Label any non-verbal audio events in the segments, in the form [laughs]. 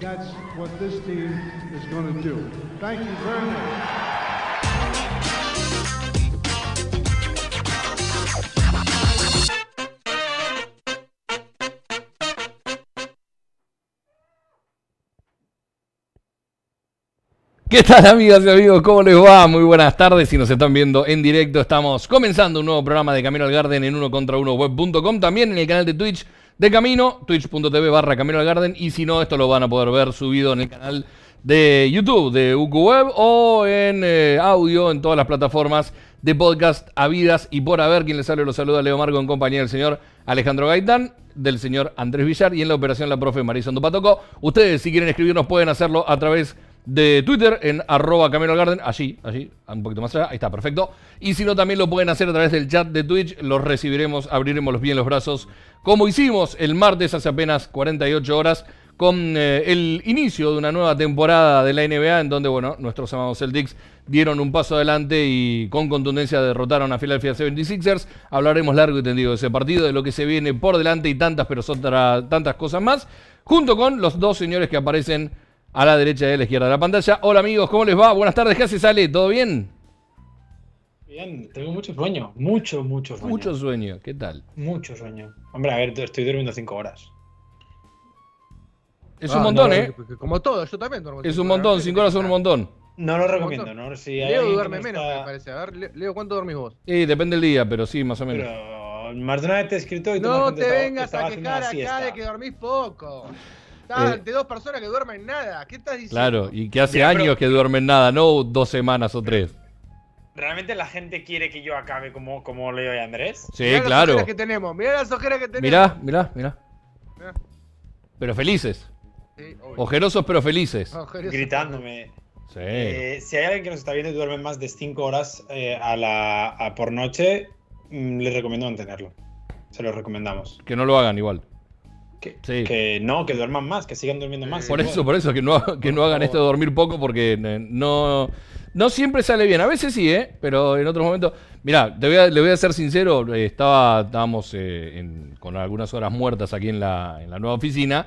that's what this team is going to do. Thank you very much. ¿Qué tal amigas y amigos? ¿Cómo les va? Muy buenas tardes. Si nos están viendo en directo, estamos comenzando un nuevo programa de Camino al Garden en uno contra uno web.com. También en el canal de Twitch de Camino, twitch.tv barra Camino al Garden. Y si no, esto lo van a poder ver subido en el canal de YouTube de UQ Web o en eh, audio en todas las plataformas de podcast habidas y por haber. Quien les sale los saluda Leo Marco en compañía del señor Alejandro Gaitán, del señor Andrés Villar y en la operación la profe Marisol Patoco. Ustedes, si quieren escribirnos, pueden hacerlo a través de Twitter en arroba Camino Garden, allí, allí, un poquito más allá, ahí está, perfecto. Y si no, también lo pueden hacer a través del chat de Twitch, los recibiremos, abriremos los pies en los brazos, como hicimos el martes hace apenas 48 horas, con eh, el inicio de una nueva temporada de la NBA, en donde, bueno, nuestros amados Celtics dieron un paso adelante y con contundencia derrotaron a Philadelphia 76ers. Hablaremos largo y tendido de ese partido, de lo que se viene por delante y tantas, pero otra, tantas cosas más, junto con los dos señores que aparecen a la derecha y a la izquierda de la pantalla. Hola amigos, ¿cómo les va? Buenas tardes, ¿qué hace Sale? ¿Todo bien? Bien, tengo mucho sueño, mucho, mucho sueño. Mucho sueño, ¿qué tal? Mucho sueño. Hombre, a ver, estoy durmiendo 5 horas. Es Ah, un montón, no, ¿eh? Como todo, yo también duermo. Es cinco un montón, cinco horas son un montón. No lo recomiendo, ¿no? Si hay Leo duerme no menos, está- me parece. A ver, Le- Leo, ¿cuánto dormís vos? Sí, depende del día, pero sí, más o menos. Pero más de una vez te he escrito y No te vengas a quejar acá siesta. de que dormís poco. Estás Eh, ante dos personas que duermen nada. ¿Qué estás diciendo? Claro, y que hace pero- años que duermen nada, no dos semanas o tres. ¿Realmente la gente quiere que yo acabe como, como Leo y Andrés? Sí, Mirá las claro. ojeras que tenemos. Mirá las ojeras que tenemos. Mirá, mirá, mirá. Mirá. Pero felices. Sí. Ojerosos pero felices. Ojeras. Gritándome. Sí. Eh, si hay alguien que nos está viendo y duerme más de 5 horas eh, a la, a por noche, mm, les recomiendo mantenerlo. Se lo recomendamos. Que no lo hagan igual. Que, Sí. que no, que duerman más, que sigan durmiendo más. Por eso, por eso, que no, que no hagan esto de dormir poco porque eh, no, no siempre sale bien. A veces sí, ¿eh? Pero en otros momentos... Mirá, te voy a- le voy a ser sincero, eh, estaba, estábamos eh, en- con algunas horas muertas aquí en la, en la nueva oficina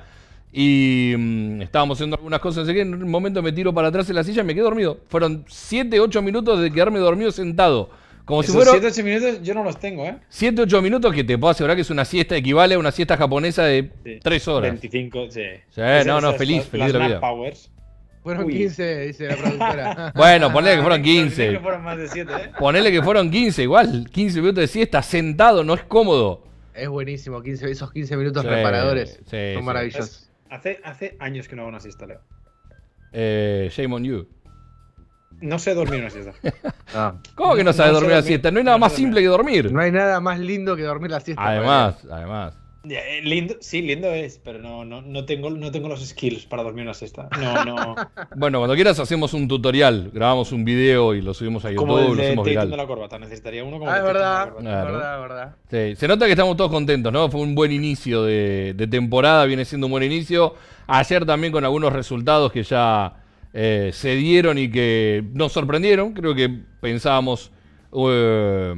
y mm, estábamos haciendo algunas cosas, así que en un momento me tiro para atrás en la silla y me quedé dormido. Fueron 7, 8 minutos de quedarme dormido sentado. Como si Esos fuera 7 8 minutos yo no los tengo, ¿eh? 7, 8 minutos que te puedo asegurar que es una siesta, equivale a una siesta japonesa de Sí. 3 horas. 25, sí. Sí, Esas- no, no, feliz, las- feliz de la las vida. Powers. Fueron Uy. 15, dice la productora. [laughs] Bueno, ponle que fueron [laughs] Pensé 15. que fueron más de 7, ¿eh? Ponele que fueron 15, igual. 15 minutos de siesta, sentado, no es cómodo. es buenísimo. 15, esos 15 minutos Sí, reparadores. sí, son sí. maravillosos. Hace, hace años que no hago una siesta, Leo. Eh, shame on you. No sé dormir una siesta. [laughs] Ah. ¿Cómo que no No- sabes no dormir la dormir, siesta? No hay nada no más simple que dormir. No hay nada más lindo que dormir la siesta. Además, además. Eh, lindo, sí, lindo es, pero no, no, no, tengo, no tengo los skills para dormir una siesta. No, no. [laughs] Bueno, cuando quieras hacemos un tutorial, grabamos un video y lo subimos a YouTube, como el lo de hacemos Tatum de viral. la corbata. Necesitaría uno como Ah, es la verdad, es corbata. Claro. verdad, es verdad. Sí, se nota que estamos todos contentos, ¿no? Fue un buen inicio de, de temporada, viene siendo un buen inicio. Ayer también con algunos resultados que ya eh, se dieron y que nos sorprendieron. Creo que pensábamos eh,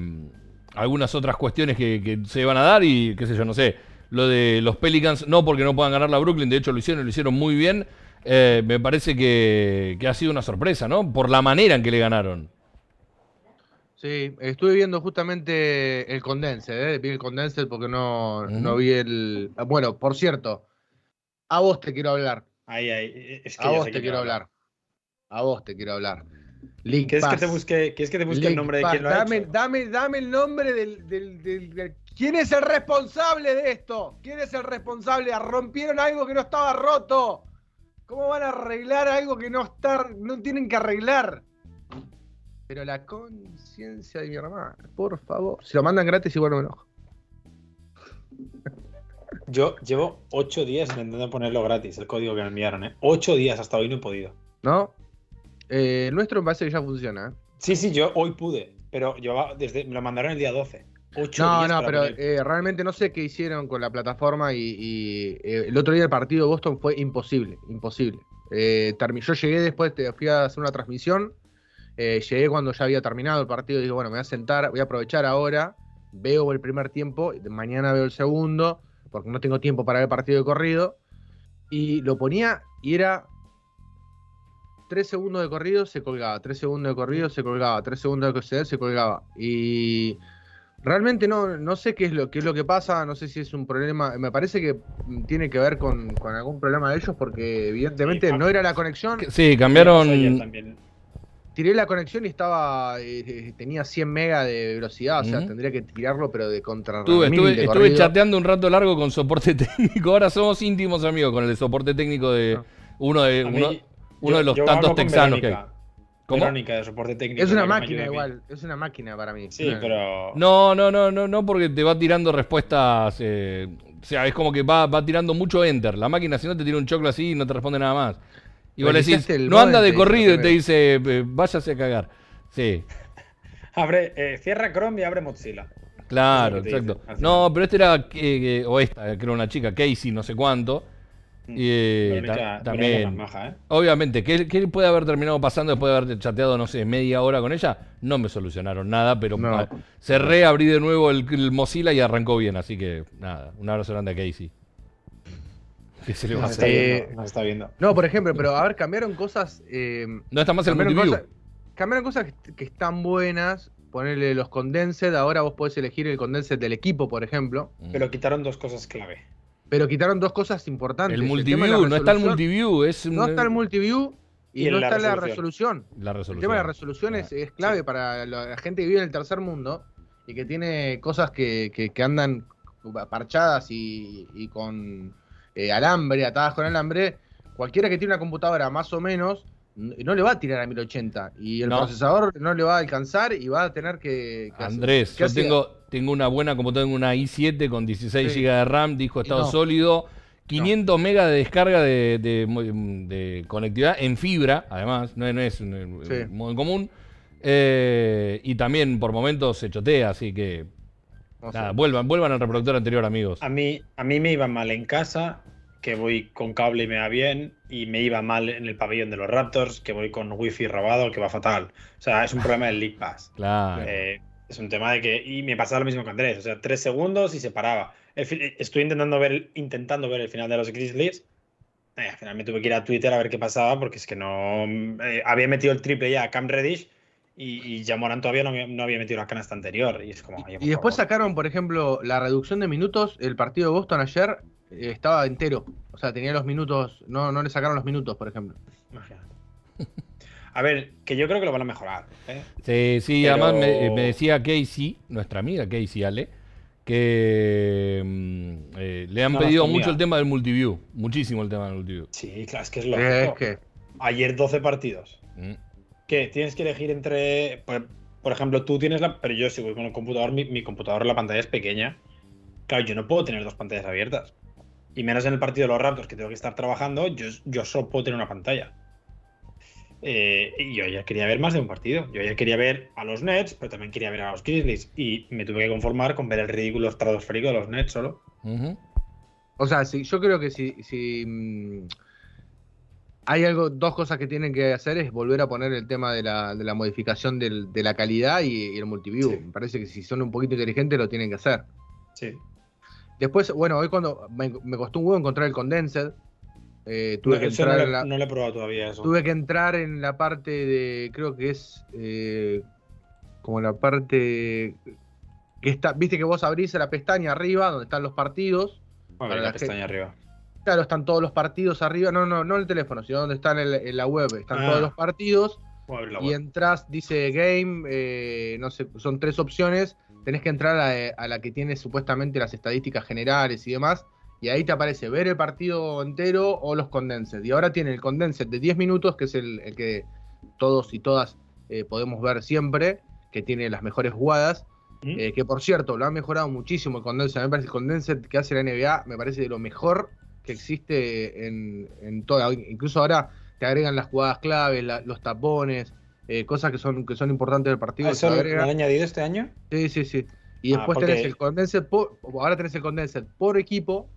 algunas otras cuestiones que, que se iban a dar y qué sé yo, no sé. Lo de los Pelicans, no porque no puedan ganar la Brooklyn, de hecho lo hicieron, lo hicieron muy bien. Eh, me parece que, que ha sido una sorpresa, ¿no? Por la manera en que le ganaron. Sí, estuve viendo justamente el condense, ¿eh? vi el condense porque no, no vi el... Bueno, por cierto, a vos te quiero hablar. Es que a vos te quiero hablar, a vos te quiero hablar. League ¿Quieres que te Pass. busque, ¿quieres que te busque el nombre de Pass. quién lo ha dame, hecho? Dame, dame el nombre del, del- del- del- ¿Quién es el responsable de esto? ¿Quién es el responsable? Rompieron algo que no estaba roto. ¿Cómo van a arreglar algo que no está, no tienen que arreglar? Pero la conciencia de mi hermana, por favor. Si lo mandan gratis, igual no me enojo. [laughs] Yo llevo ocho días intentando ponerlo gratis, el código que me enviaron, ¿eh? Ocho días hasta hoy no he podido. ¿No? Eh, el nuestro que ya funciona. Sí, sí, yo hoy pude, pero llevaba desde, me lo mandaron el día 12. Ocho No, no, pero eh, realmente no sé qué hicieron con la plataforma y, y, eh, el otro día el partido de Boston fue imposible, imposible. Eh, yo llegué después, te fui a hacer una transmisión, llegué cuando ya había terminado el partido y dije, bueno, me voy a sentar, voy a aprovechar ahora, veo el primer tiempo, mañana veo el segundo, porque no tengo tiempo para ver partido de corrido, y lo ponía y era... Tres segundos de corrido se colgaba, tres segundos de corrido se colgaba, tres segundos de corrido se colgaba. Y Realmente no, no sé qué es lo qué es lo que pasa, no sé si es un problema, me parece que tiene que ver con, con algún problema de ellos porque evidentemente Sí, ah. no era la conexión, Sí, cambiaron. tiré la conexión y estaba eh, eh, tenía 100 mega de velocidad, o sea, tendría que tirarlo pero de contra Estuve, mil estuve, de estuve corrido. chateando un rato largo con soporte [laughs] técnico. Ahora somos íntimos amigos con el de soporte técnico de Ah. uno de, uno, uno yo- de los tantos texanos que hay. ¿Cómo? Verónica de soporte técnico. Es una máquina igual, es una máquina para mí. Sí, Una- pero. No, no, no, no, no, porque te va tirando respuestas. eh, o sea, es como que va, va tirando mucho enter. La máquina, si no, te tira un choclo así y no te responde nada más. Y vos le decís, no anda de corrido y te dice, váyase a cagar. Sí, [laughs] Abre, eh, cierra Chrome y abre Mozilla. claro, exacto. No, pero este era, eh, eh, o esta, creo una chica, Casey, no sé cuánto. Y eh, Verónica- ta- Verónica también. maja, ¿eh? Obviamente, ¿qué, qué puede haber terminado pasando después de haber chateado, no sé, media hora con ella? No me solucionaron nada, pero No. ah, cerré, abrí de nuevo el, el Mozilla y arrancó bien. Así que, nada, un abrazo grande a Casey. ¿Qué se le va a Nos está, hacer? Eh, viendo, nos está viendo. No, por ejemplo, pero a ver, cambiaron cosas eh, No está más el cambiaron multiview. cambiaron cosas que, que están buenas, ponerle los condensed, ahora vos podés elegir el condensed del equipo, por ejemplo. Mm. Pero quitaron dos cosas clave. Pero quitaron dos cosas importantes. el multiview, no está el multiview, es un- No está el multiview y, no la está la resolución. resolución. la El resolución. tema de la resolución es, es clave Sí. para la, gente que vive en el tercer mundo y que tiene cosas que, que- que andan parchadas y, y con eh, alambre, atadas con alambre. Cualquiera que tiene una computadora más o menos no le va a tirar a 1080 y el No. procesador no le va a alcanzar y va a tener que... que Andrés, ¿qué yo tengo, tengo una buena computadora, tengo una i7 con 16 Sí. GB de RAM, disco estado no. sólido, 500 megas de descarga de, de mo- de conectividad en fibra, además, no, no es un, un Sí. modo común. eh, y también por momentos se chotea, así que No nada, vuelvan, vuelvan al reproductor anterior, amigos. A mí, a mí me iba mal en casa, que voy con cable y me va bien, y me iba mal en el pabellón de los Raptors, que voy con wifi robado, que va fatal. O sea, es un problema del League Pass. Claro. Eh, es un tema de que. Y me pasaba lo mismo que Andrés. O sea, tres segundos y se paraba. Estoy intentando ver, intentando ver el final de los Grizzlies. Eh, al final me tuve que ir a Twitter a ver qué pasaba, porque es que no. eh, había metido el triple ya a Cam Reddish y, y ya Morán todavía no, había- no había metido la canasta anterior. Y es como. Y después favor. sacaron, por ejemplo, la reducción de minutos. El partido de Boston ayer eh, estaba entero. O sea, tenía los minutos. No, no le sacaron los minutos, por ejemplo. Imagínate. A ver, que yo creo que lo van a mejorar. ¿eh? Sí, sí, Pero- además me, me decía Casey, nuestra amiga Casey Ale, que mm, eh, le han No, pedido mucho el tema del multiview, muchísimo el tema del multiview. Sí, claro, es que es Eh, lógico. es que. Ayer 12 partidos. Mm. que tienes que elegir entre. Por, por ejemplo, tú tienes la. Pero yo si voy con el computador, mi, mi computador, la pantalla es pequeña. Claro, yo no puedo tener dos pantallas abiertas. Y menos en el partido de los Raptors, que tengo que estar trabajando, yo, yo solo puedo tener una pantalla. Eh, y yo ayer quería ver más de un partido. Yo ayer quería ver a los Nets, pero también quería ver a los Grizzlies. Y me tuve que conformar con ver el ridículo estratosférico de los Nets solo. O sea, sí, yo creo que si, si mm, hay algo, dos cosas que tienen que hacer es volver a poner el tema de la, de la modificación del- de la calidad y, y el multiview. Sí. Me parece que si son un poquito inteligentes lo tienen que hacer. Sí. Después, bueno, hoy cuando me, me costó un huevo encontrar el condensed, eh, tuve, No, que entrar no, en la, no le he probado todavía eso. tuve que entrar en la parte de, creo que es eh, como la parte que está, viste que vos abrís la pestaña arriba donde están los partidos. A ver, para la la pestaña arriba. Claro, están todos los partidos arriba. No, no, no en el teléfono, sino donde están en, en la web. Están Ah. todos los partidos. Y entras, dice game, eh, no sé, son tres opciones. Tenés que entrar a, a la que tiene supuestamente las estadísticas generales y demás. Y ahí te aparece ver el partido entero o los condensed. Y ahora tiene el condensed de 10 minutos, que es el, el que todos y todas eh, podemos ver siempre, que tiene las mejores jugadas. ¿Mm? Eh, que por cierto, lo han mejorado muchísimo el Condensed. Me parece el Condensed que hace la NBA me parece de lo mejor que existe en, en toda. Incluso ahora te agregan las jugadas claves, la- los tapones, eh, cosas que son, que son importantes del partido. ¿Ah, ¿Eso lo han añadido este año? Sí, sí, sí. Y Ah, después porque- tenés el Condensed por, ahora tenés el Condensed por equipo.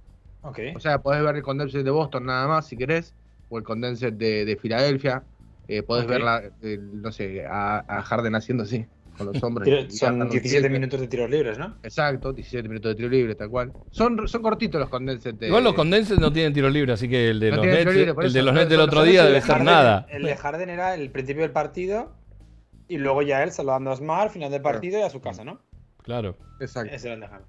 O sea, podés ver el Condensed de Boston nada más si querés. O el Condensed de, de Filadelfia. Eh, podés Ok. ver, la, el- no sé, a, a Harden haciendo así, con los y son Harden 17 rompiendo. minutos de tiros libres, ¿no? Exacto, 17 minutos de tiro libre, tal cual. Son, son cortitos los Condensed. de- Igual los condenses no tienen tiro libre, así que el de No los Nets, libre, el de los Nets del otro día debe de ser nada. El de Harden era el principio del partido y luego ya él saludando a Smart, final del partido y a su casa, ¿no? Claro. Exacto. Ese era el de Harden.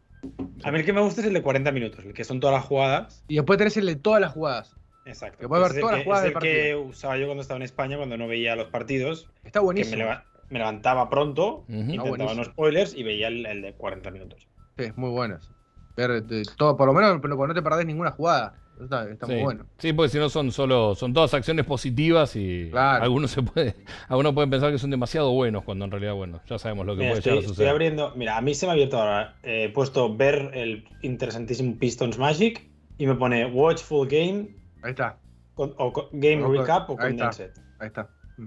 A mí el que me gusta es el de 40 minutos, el que son todas las jugadas. Y después tenés el de todas las jugadas. Exacto. Que puedes ver es todas el las que- jugadas es del el que usaba yo cuando estaba en España, cuando no veía los partidos. Está Que buenísimo. me, leva- me levantaba pronto, Ujú. intentaba Ah, buenísimo. no spoilers y veía el, el de 40 minutos. Sí, muy buenas. Ver de todo, por lo menos pero no te perdés ninguna jugada. Está, está Sí. muy bueno. Sí, porque si no son solo, son todas acciones positivas y Claro. algunos se puede, [laughs] algunos pueden pensar que son demasiado buenos cuando en realidad, bueno, ya sabemos lo que Mira, puede estoy, llegar a estoy suceder. abriendo. Mira, a mí se me ha abierto ahora. eh, He puesto ver el interesantísimo Pistons Magic y me pone Watch Full Game Ahí está, con- o Game O Recap o ahí está. Condensed. ahí está. Mm.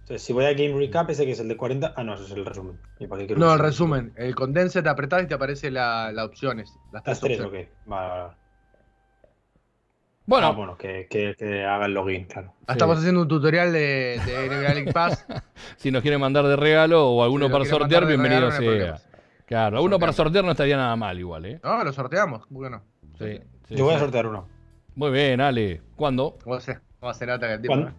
Entonces, si voy a Game Recap, ese que es el de 40. Ah, no, ese es el resumen. ¿Y para qué quiero No, el resumen? El condense te apretás y te aparece la- las opciones. Las Las tres tres, opciones. ok. Vale, vale, vale. Bueno, Ah, bueno, que, que- que haga el login, claro. Ah, Sí. Estamos haciendo un tutorial de, de [laughs] NBA League Pass. [laughs] si nos quieren mandar de regalo o alguno Si para sortear, bienvenido regalo, sea. Claro, alguno para sortear no estaría nada mal igual, ¿eh? No, lo sorteamos. ¿Por qué no? Sí, sí, Yo voy a sortear uno. Muy bien, Ale. ¿Cuándo? ¿Cómo se, cómo se nota que el tipo? ¿Cuándo?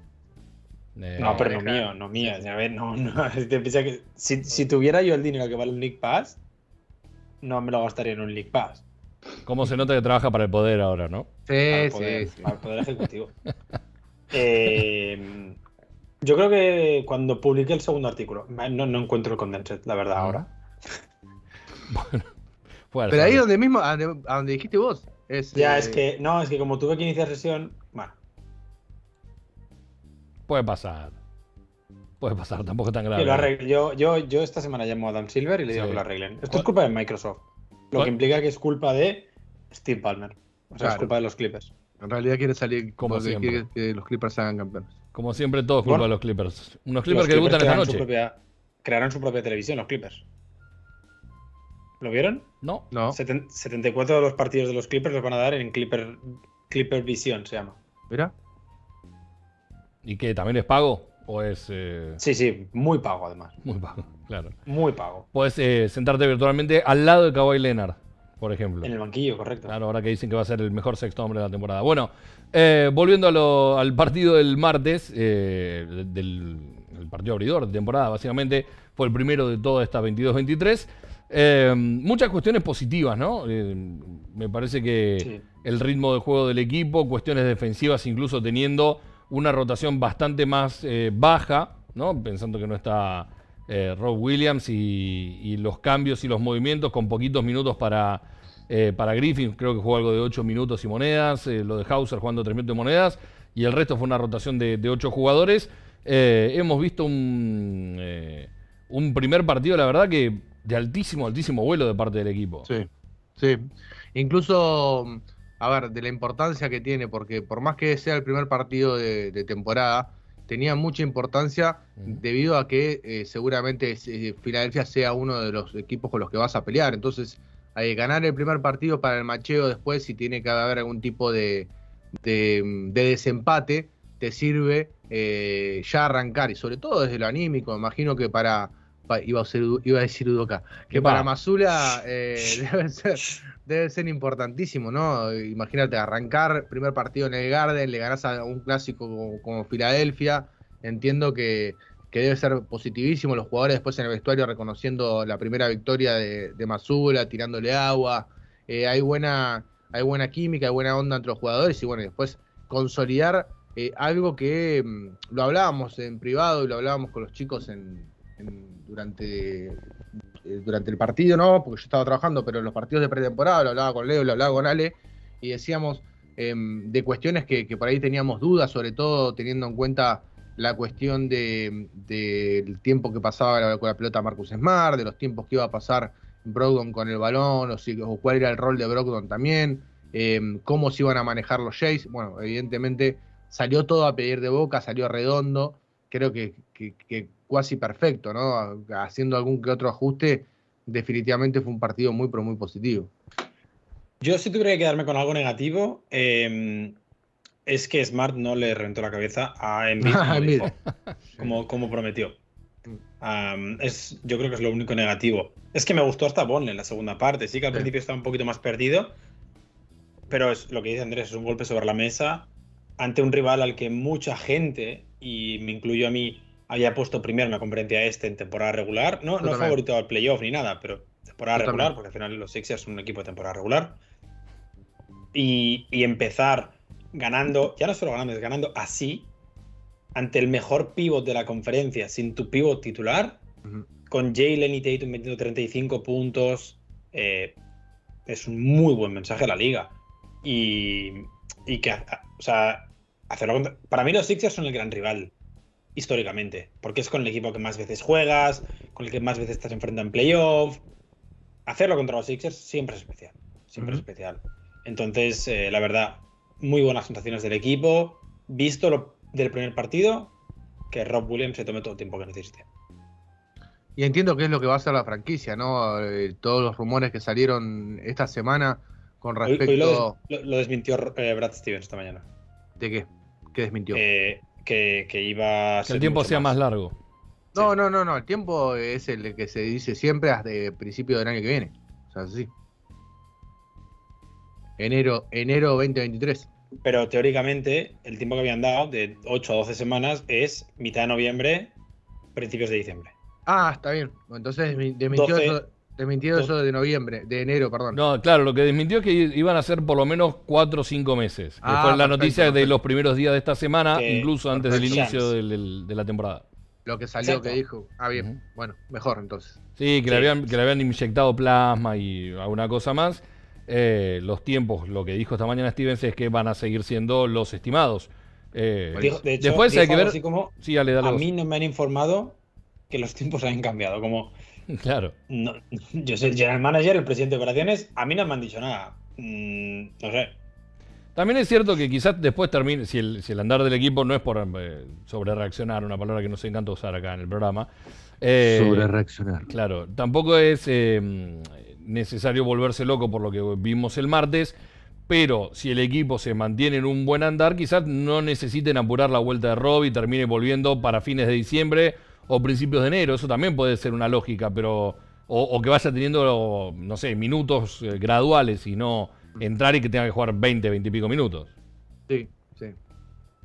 Eh, No, pero no mío, no mío. A ver, no, no. [laughs] Te que si, si tuviera yo el dinero que vale un League Pass, no me lo gastaría en un League Pass. ¿Cómo se nota que trabaja para el poder ahora, no? Sí, Para el sí, para el poder ejecutivo. [laughs] Eh, yo creo que cuando publiqué el segundo artículo, no, no encuentro el condensed, la verdad, ahora. [laughs] Fuerza. Pero ahí donde mismo, a donde, a donde dijiste vos. Es, Ya, eh, es que, no, es que como tuve que iniciar sesión, bueno, Puede pasar. Puede pasar, tampoco es tan grave. Yo, yo, yo esta semana llamo a Dan Silver y le digo Sí. que lo arreglen. Esto ¿Cuál- es culpa de Microsoft. Lo que implica que es culpa de Steve Palmer. O sea, es culpa de los Clippers. En realidad quiere salir Como siempre. quiere que los Clippers sean campeones. Como siempre, todo es culpa Bueno. de los Clippers. Unos Clippers que debutan esta su noche. propia- crearán su propia televisión, los Clippers. ¿Lo vieron? No, No, Seten- 74 de los partidos de los Clippers los van a dar en Clipper, Clipper Vision, se llama. mira. ¿y qué? ¿También es pago? ¿O es eh, Sí, sí, muy pago además. muy pago? [laughs] Claro. Muy pago. Puedes eh, sentarte virtualmente al lado de Kawhi Leonard, por ejemplo. En el banquillo, correcto. Claro, ahora que dicen que va a ser el mejor sexto hombre de la temporada. Bueno, eh, volviendo a lo- al partido del martes, del el partido abridor de temporada, básicamente, fue el primero de toda esta 22-23. Eh, muchas cuestiones positivas, ¿no? Eh, me parece que Sí. el ritmo de juego del equipo, cuestiones defensivas, incluso teniendo una rotación bastante más eh, baja, ¿no? Pensando que no está eh, Rob Williams y, los cambios y los movimientos con poquitos minutos para, eh, para Griffin, creo que jugó algo de 8 minutos y monedas, eh, lo de Hauser jugando 3 minutos y monedas, y el resto fue una rotación de, de 8 jugadores. Hemos visto un, un primer partido, la verdad, que de altísimo, altísimo vuelo de parte del equipo. Sí, sí. Incluso, a ver, de la importancia que tiene, porque por más que sea el primer partido de, de temporada, tenía mucha importancia debido a que eh, seguramente eh, Filadelfia sea uno de los equipos con los que vas a pelear. Entonces, hay que ganar el primer partido para el macheo después, si tiene que haber algún tipo de, de, de desempate, te sirve eh, ya arrancar, y sobre todo desde lo anímico, me imagino que para, pa- iba, a ser, iba a decir Udoka, que para Masula [laughs] eh, debe, ser, debe ser importantísimo, ¿no? Imagínate, arrancar primer partido en el Garden, le ganás a un clásico como, Filadelfia, entiendo que, debe ser positivísimo, los jugadores después en el vestuario reconociendo la primera victoria de, de Masula, tirándole agua, eh, hay, buena, hay buena química, hay buena onda entre los jugadores y bueno, después consolidar eh, algo que mm, lo hablábamos en privado y lo hablábamos con los chicos en- durante, eh, durante el partido, ¿no? Porque yo estaba trabajando, pero en los partidos de pretemporada lo hablaba con Leo, lo hablaba con Ale, y decíamos em, de cuestiones que, que por ahí teníamos dudas, sobre todo teniendo en cuenta la cuestión de- del tiempo que pasaba con la pelota Marcus Smart, de los tiempos que iba a pasar Brogdon con el balón, o, si- o cuál era el rol de Brogdon también, eh, cómo se iban a manejar los Jays. Bueno, evidentemente salió todo a pedir de boca, salió redondo, creo que casi perfecto, ¿no? Haciendo algún que otro ajuste, definitivamente fue un partido muy, pero muy positivo. Yo si tuviera que quedarme con algo negativo, eh, es que Smart no le reventó la cabeza a Embiid [laughs] como, dijo, como, como prometió. Am, es, yo creo que es lo único negativo. Es que me gustó hasta Bonle en la segunda parte. Sí que al Sí. principio estaba un poquito más perdido, pero es lo que dice Andrés, es un golpe sobre la mesa ante un rival al que mucha gente, y me incluyo a mí, había puesto primero en la conferencia este en temporada regular. No, Yo no también. favorito al playoff ni nada, pero temporada Yo regular, también. porque al final los Sixers son un equipo de temporada regular. Y, y empezar ganando, ya no solo ganando, es ganando así, ante el mejor pivot de la conferencia, sin tu pivot titular, Ujú. con Jalen y Tatum metiendo 35 puntos, eh, es un muy buen mensaje a la liga. Y, y que, o sea, hacerlo contra- Para mí los Sixers son el gran rival, históricamente, porque es con el equipo que más veces juegas, con el que más veces estás enfrentando en playoff. Hacerlo contra los Sixers siempre es especial, siempre es especial. Entonces, eh, la verdad, muy buenas sensaciones del equipo. Visto lo del primer partido, que Rob Williams se tome todo el tiempo que necesite. Y entiendo que es lo que va a hacer la franquicia, ¿no? Eh, todos los rumores que salieron esta semana con Hoy, respecto hoy lo, des- lo- lo desmintió eh, Brad Stevens esta mañana. de qué, qué desmintió. Eh, que, que iba a Que ser el tiempo mucho sea más largo. no, sí. no, no, no, el tiempo es el que se dice siempre hasta el principio del año que viene. O sea, sí. Enero, enero 2023. Pero teóricamente, el tiempo que habían dado, de 8 a 12 semanas, es mitad de noviembre, principios de diciembre. Ah, está bien. Entonces desmintió, 12. Desmintió eso de noviembre, de enero, perdón. No, claro, lo que desmintió es que iban a ser por lo menos cuatro o cinco meses. Que Ah, fue la perfecto, noticia de los primeros días de esta semana, Que- incluso antes del inicio del- del- de la temporada. Lo que salió Exacto. que dijo. Ah, bien. Bueno, mejor entonces. Sí, que, Le, habían, que le habían inyectado plasma y alguna cosa más. Eh, los tiempos, lo que dijo esta mañana Stevens es que van a seguir siendo los estimados. Eh, Dijo- de hecho, después hay que ver. así como, Sí, dale, dale. a vos. mí no me han informado que los tiempos han cambiado. Como [laughs] Claro. no- yo soy el general manager, el presidente de operaciones, a mí no me han dicho nada. Mm, no sé. También es cierto que quizás después termine, si el, si el andar del equipo no es por eh, sobre reaccionar, una palabra que nos encanta usar acá en el programa. eh, reaccionar. Claro, tampoco es eh, necesario volverse loco por lo que vimos el martes, pero si el equipo se mantiene en un buen andar, quizás no necesiten apurar la vuelta de Rob y termine volviendo para fines de diciembre o principios de enero. Eso también puede ser una lógica, pero o, o que vaya teniendo, no sé, minutos eh, graduales y no entrar y que tenga que jugar 20, 20 y pico minutos. Sí, sí.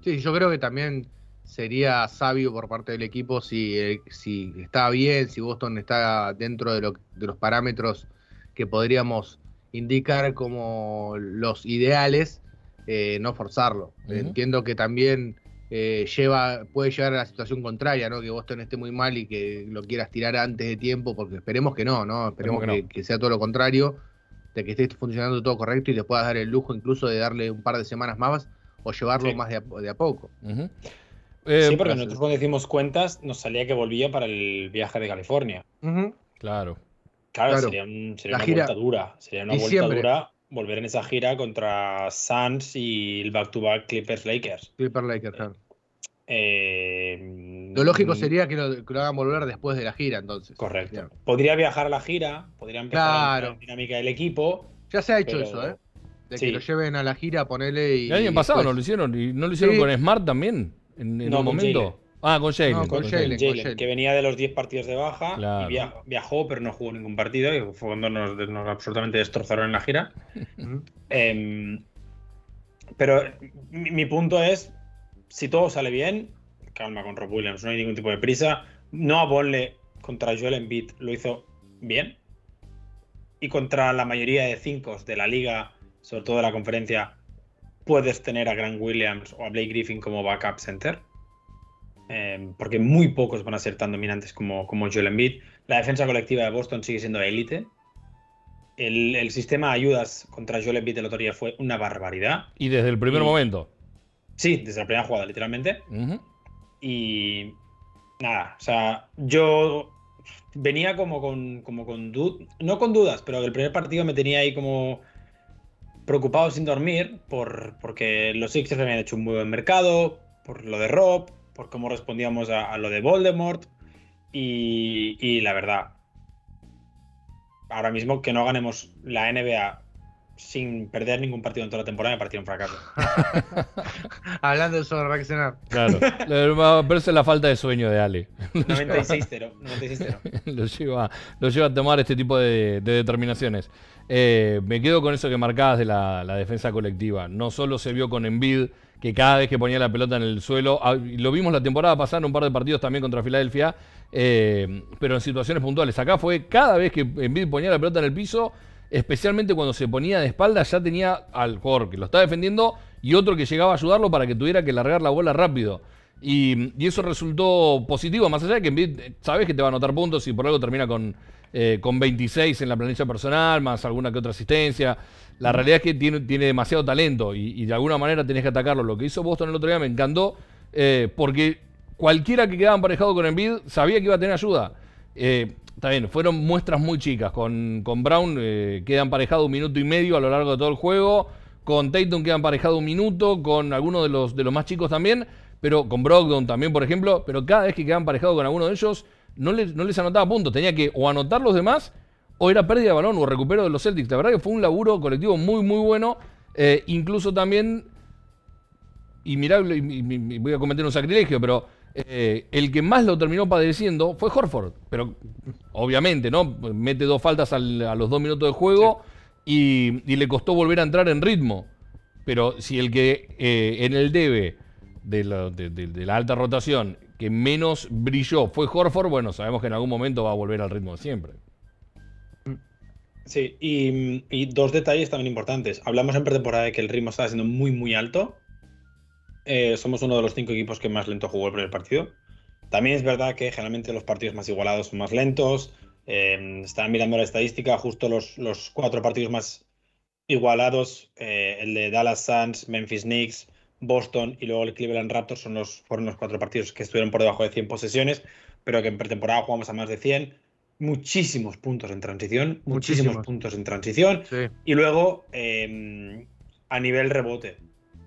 Sí, yo creo que también sería sabio por parte del equipo si, eh, si está bien, si Boston está dentro de, lo- de los parámetros que podríamos indicar como los ideales, eh, no forzarlo. Entiendo que también eh, lleva, puede llegar a la situación contraria, ¿no? Que Boston esté muy mal y que lo quieras tirar antes de tiempo, porque esperemos que no, ¿no? Esperemos que que, que sea todo lo contrario, de que esté funcionando todo correcto y le puedas dar el lujo incluso de darle un par de semanas más o llevarlo Sí. más de a, de a poco. Ujú. Eh, sí, porque gracias. nosotros cuando hicimos cuentas nos salía que volvía para el viaje de California. Claro. Claro, Claro. sería, un- sería una gira- vuelta dura. Sería una Diciembre. vuelta dura volver en esa gira contra Suns y el back-to-back Clippers Lakers. Clipper Lakers, claro. Eh, Lo lógico mm, sería que lo, que lo hagan volver después de la gira, entonces. Correcto. Podría viajar a la gira, podría empezar Claro. la dinámica del equipo. Ya se ha hecho Pero- eso, ¿eh? De sí. que lo lleven a la gira, ponerle y. El año pasado después- no lo hicieron y no lo hicieron Sí. con Smart también en, en No, un momento. Jalen. Ah, con Jalen. No, con con Jalen. Que venía de los 10 partidos de baja Claro. y via- viajó, pero no jugó ningún partido. Y fue cuando nos, nos absolutamente destrozaron en la gira. [laughs] Em, pero mi, mi punto es: si todo sale bien, calma con Rob Williams, no hay ningún tipo de prisa. No a Bonle contra Joel Embiid lo hizo bien. Y contra la mayoría de cinco de la liga, sobre todo de la conferencia, puedes tener a Grant Williams o a Blake Griffin como backup center. Em, porque muy pocos van a ser tan dominantes como, como Joel Embiid. La defensa colectiva de Boston sigue siendo élite. El, el sistema de ayudas contra Joel Embiid el otro día fue una barbaridad. Y desde el primer Y- momento. Sí, desde la primera jugada, literalmente. Y nada, o sea, yo venía como con, como con dudas, no con dudas, pero el primer partido me tenía ahí como preocupado sin dormir por, porque los Sixers habían hecho un muy buen mercado, por lo de Rob, por cómo respondíamos a, a lo de Voldemort. Y, y la verdad, ahora mismo que no ganemos la NBA sin perder ningún partido en toda la temporada me pareció un fracaso. [laughs] Hablando sobre reaccionar. Claro. Pero es la falta de sueño de Ale. 96-0. 96-0. lo, lleva, lo lleva a tomar este tipo de, de determinaciones. Eh, me quedo con eso que marcabas de la, la, defensa colectiva. No solo se vio con Envid, que cada vez que ponía la pelota en el suelo, ah, lo vimos la temporada pasada en un par de partidos también contra Filadelfia, eh, pero en situaciones puntuales. Acá fue cada vez que Envid ponía la pelota en el piso, especialmente cuando se ponía de espalda, ya tenía al jugador que lo estaba defendiendo y otro que llegaba a ayudarlo para que tuviera que largar la bola rápido. Y, eso resultó positivo, más allá de que Envid, sabes que te va a anotar puntos y por algo termina con, eh, con 26 en la planilla personal, más alguna que otra asistencia. La realidad es que tiene, tiene demasiado talento y, y, de alguna manera tenés que atacarlo. Lo que hizo Boston el otro día me encantó eh, porque cualquiera que quedaba emparejado con Envid sabía que iba a tener ayuda. Eh, está bien, fueron muestras muy chicas. Con, con Brown eh, queda emparejado un minuto y medio a lo largo de todo el juego. Con Tatum queda emparejado un minuto. Con algunos de los, de los más chicos también. Pero con Brogdon también, por ejemplo. Pero cada vez que queda emparejado con alguno de ellos, no les, no les anotaba puntos. Tenía que o anotar los demás o era pérdida de balón o recupero de los Celtics. La verdad que fue un laburo colectivo muy, muy bueno. Eh, incluso también, y mirá, y, y, voy a cometer un sacrilegio, pero eh, el que más lo terminó padeciendo fue Horford. Pero obviamente, ¿no? Mete dos faltas al, a los dos minutos de juego sí. y, y, le costó volver a entrar en ritmo. Pero si el que eh, en el debe de la, de, de, de la alta rotación que menos brilló fue Horford, bueno, sabemos que en algún momento va a volver al ritmo de siempre. Sí, y, dos detalles también importantes. Hablamos en pretemporada de que el ritmo estaba siendo muy, muy alto. Eh, somos uno de los cinco equipos que más lento jugó el primer partido. También es verdad que generalmente los partidos más igualados son más lentos. Eh, están mirando la estadística, justo los, los cuatro partidos más igualados, eh, el de Dallas Suns, Memphis Knicks, Boston y luego el Cleveland Raptors son los, fueron los cuatro partidos que estuvieron por debajo de 100 posesiones, pero que en pretemporada jugamos a más de 100 muchísimos puntos en transición, muchísimos, muchísimos puntos en transición. Sí. Y luego, eh, a nivel rebote,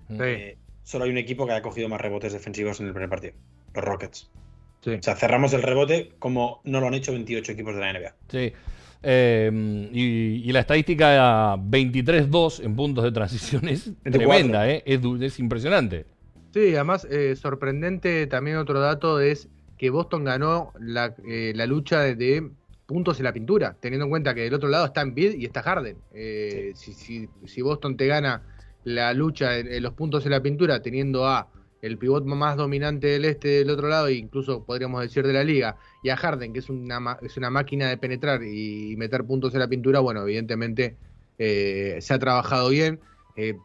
sí. eh, solo hay un equipo que ha cogido más rebotes defensivos en el primer partido, los Rockets. Sí. O sea, cerramos el rebote como no lo han hecho 28 equipos de la NBA. Sí. Eh, y, y, la estadística era 23-2 en puntos de transición es tremenda, ¿eh? es, es, impresionante. Sí, además, eh, sorprendente también otro dato es que Boston ganó la, eh, la lucha de, de puntos en la pintura, teniendo en cuenta que del otro lado está Embiid y está Harden. Eh, sí. si, si, si, Boston te gana la lucha en, en, los puntos en la pintura, teniendo a el pivot más dominante del este del otro lado, e incluso podríamos decir de la liga, y a Harden, que es una, es una máquina de penetrar y meter puntos en la pintura, bueno, evidentemente eh, se ha trabajado bien eh,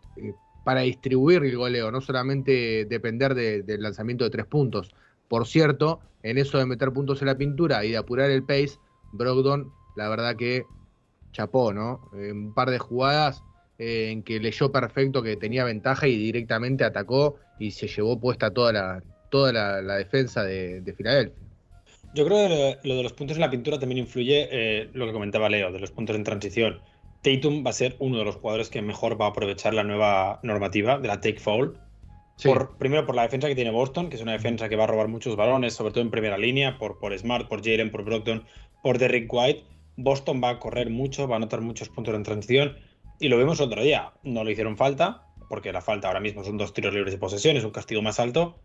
para distribuir el goleo, no solamente depender de, del lanzamiento de tres puntos. Por cierto, en eso de meter puntos en la pintura y de apurar el pace, Brogdon, la verdad que chapó, ¿no? En un par de jugadas eh, en que leyó perfecto que tenía ventaja y directamente atacó y se llevó puesta toda la, toda la, la defensa de, de, Filadelfia. Yo creo que lo de los puntos en la pintura también influye eh, lo que comentaba Leo, de los puntos en transición. Tatum va a ser uno de los jugadores que mejor va a aprovechar la nueva normativa de la take foul. Sí. Por, primero por la defensa que tiene Boston, que es una defensa que va a robar muchos balones, sobre todo en primera línea, por, por Smart, por Jalen, por Brockton, por Derrick White. Boston va a correr mucho, va a anotar muchos puntos en transición. Y lo vemos otro día. No le hicieron falta, porque la falta ahora mismo son dos tiros libres de posesión, es un castigo más alto.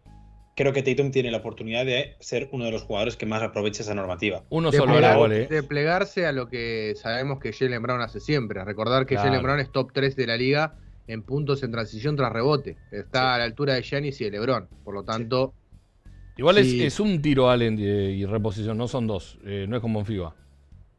Creo que Tatum tiene la oportunidad de ser uno de los jugadores que más aproveche esa normativa. Uno de solo era gol, ¿eh? De plegarse a lo que sabemos que Jalen Brown hace siempre. Recordar que claro. Jalen Brown es top 3 de la liga en puntos en transición tras rebote. Está sí. a la altura de Giannis y de LeBron. Por lo tanto. Sí. Igual sí. es, es, un tiro Allen y, reposición, no son dos. Eh, no es como en FIBA.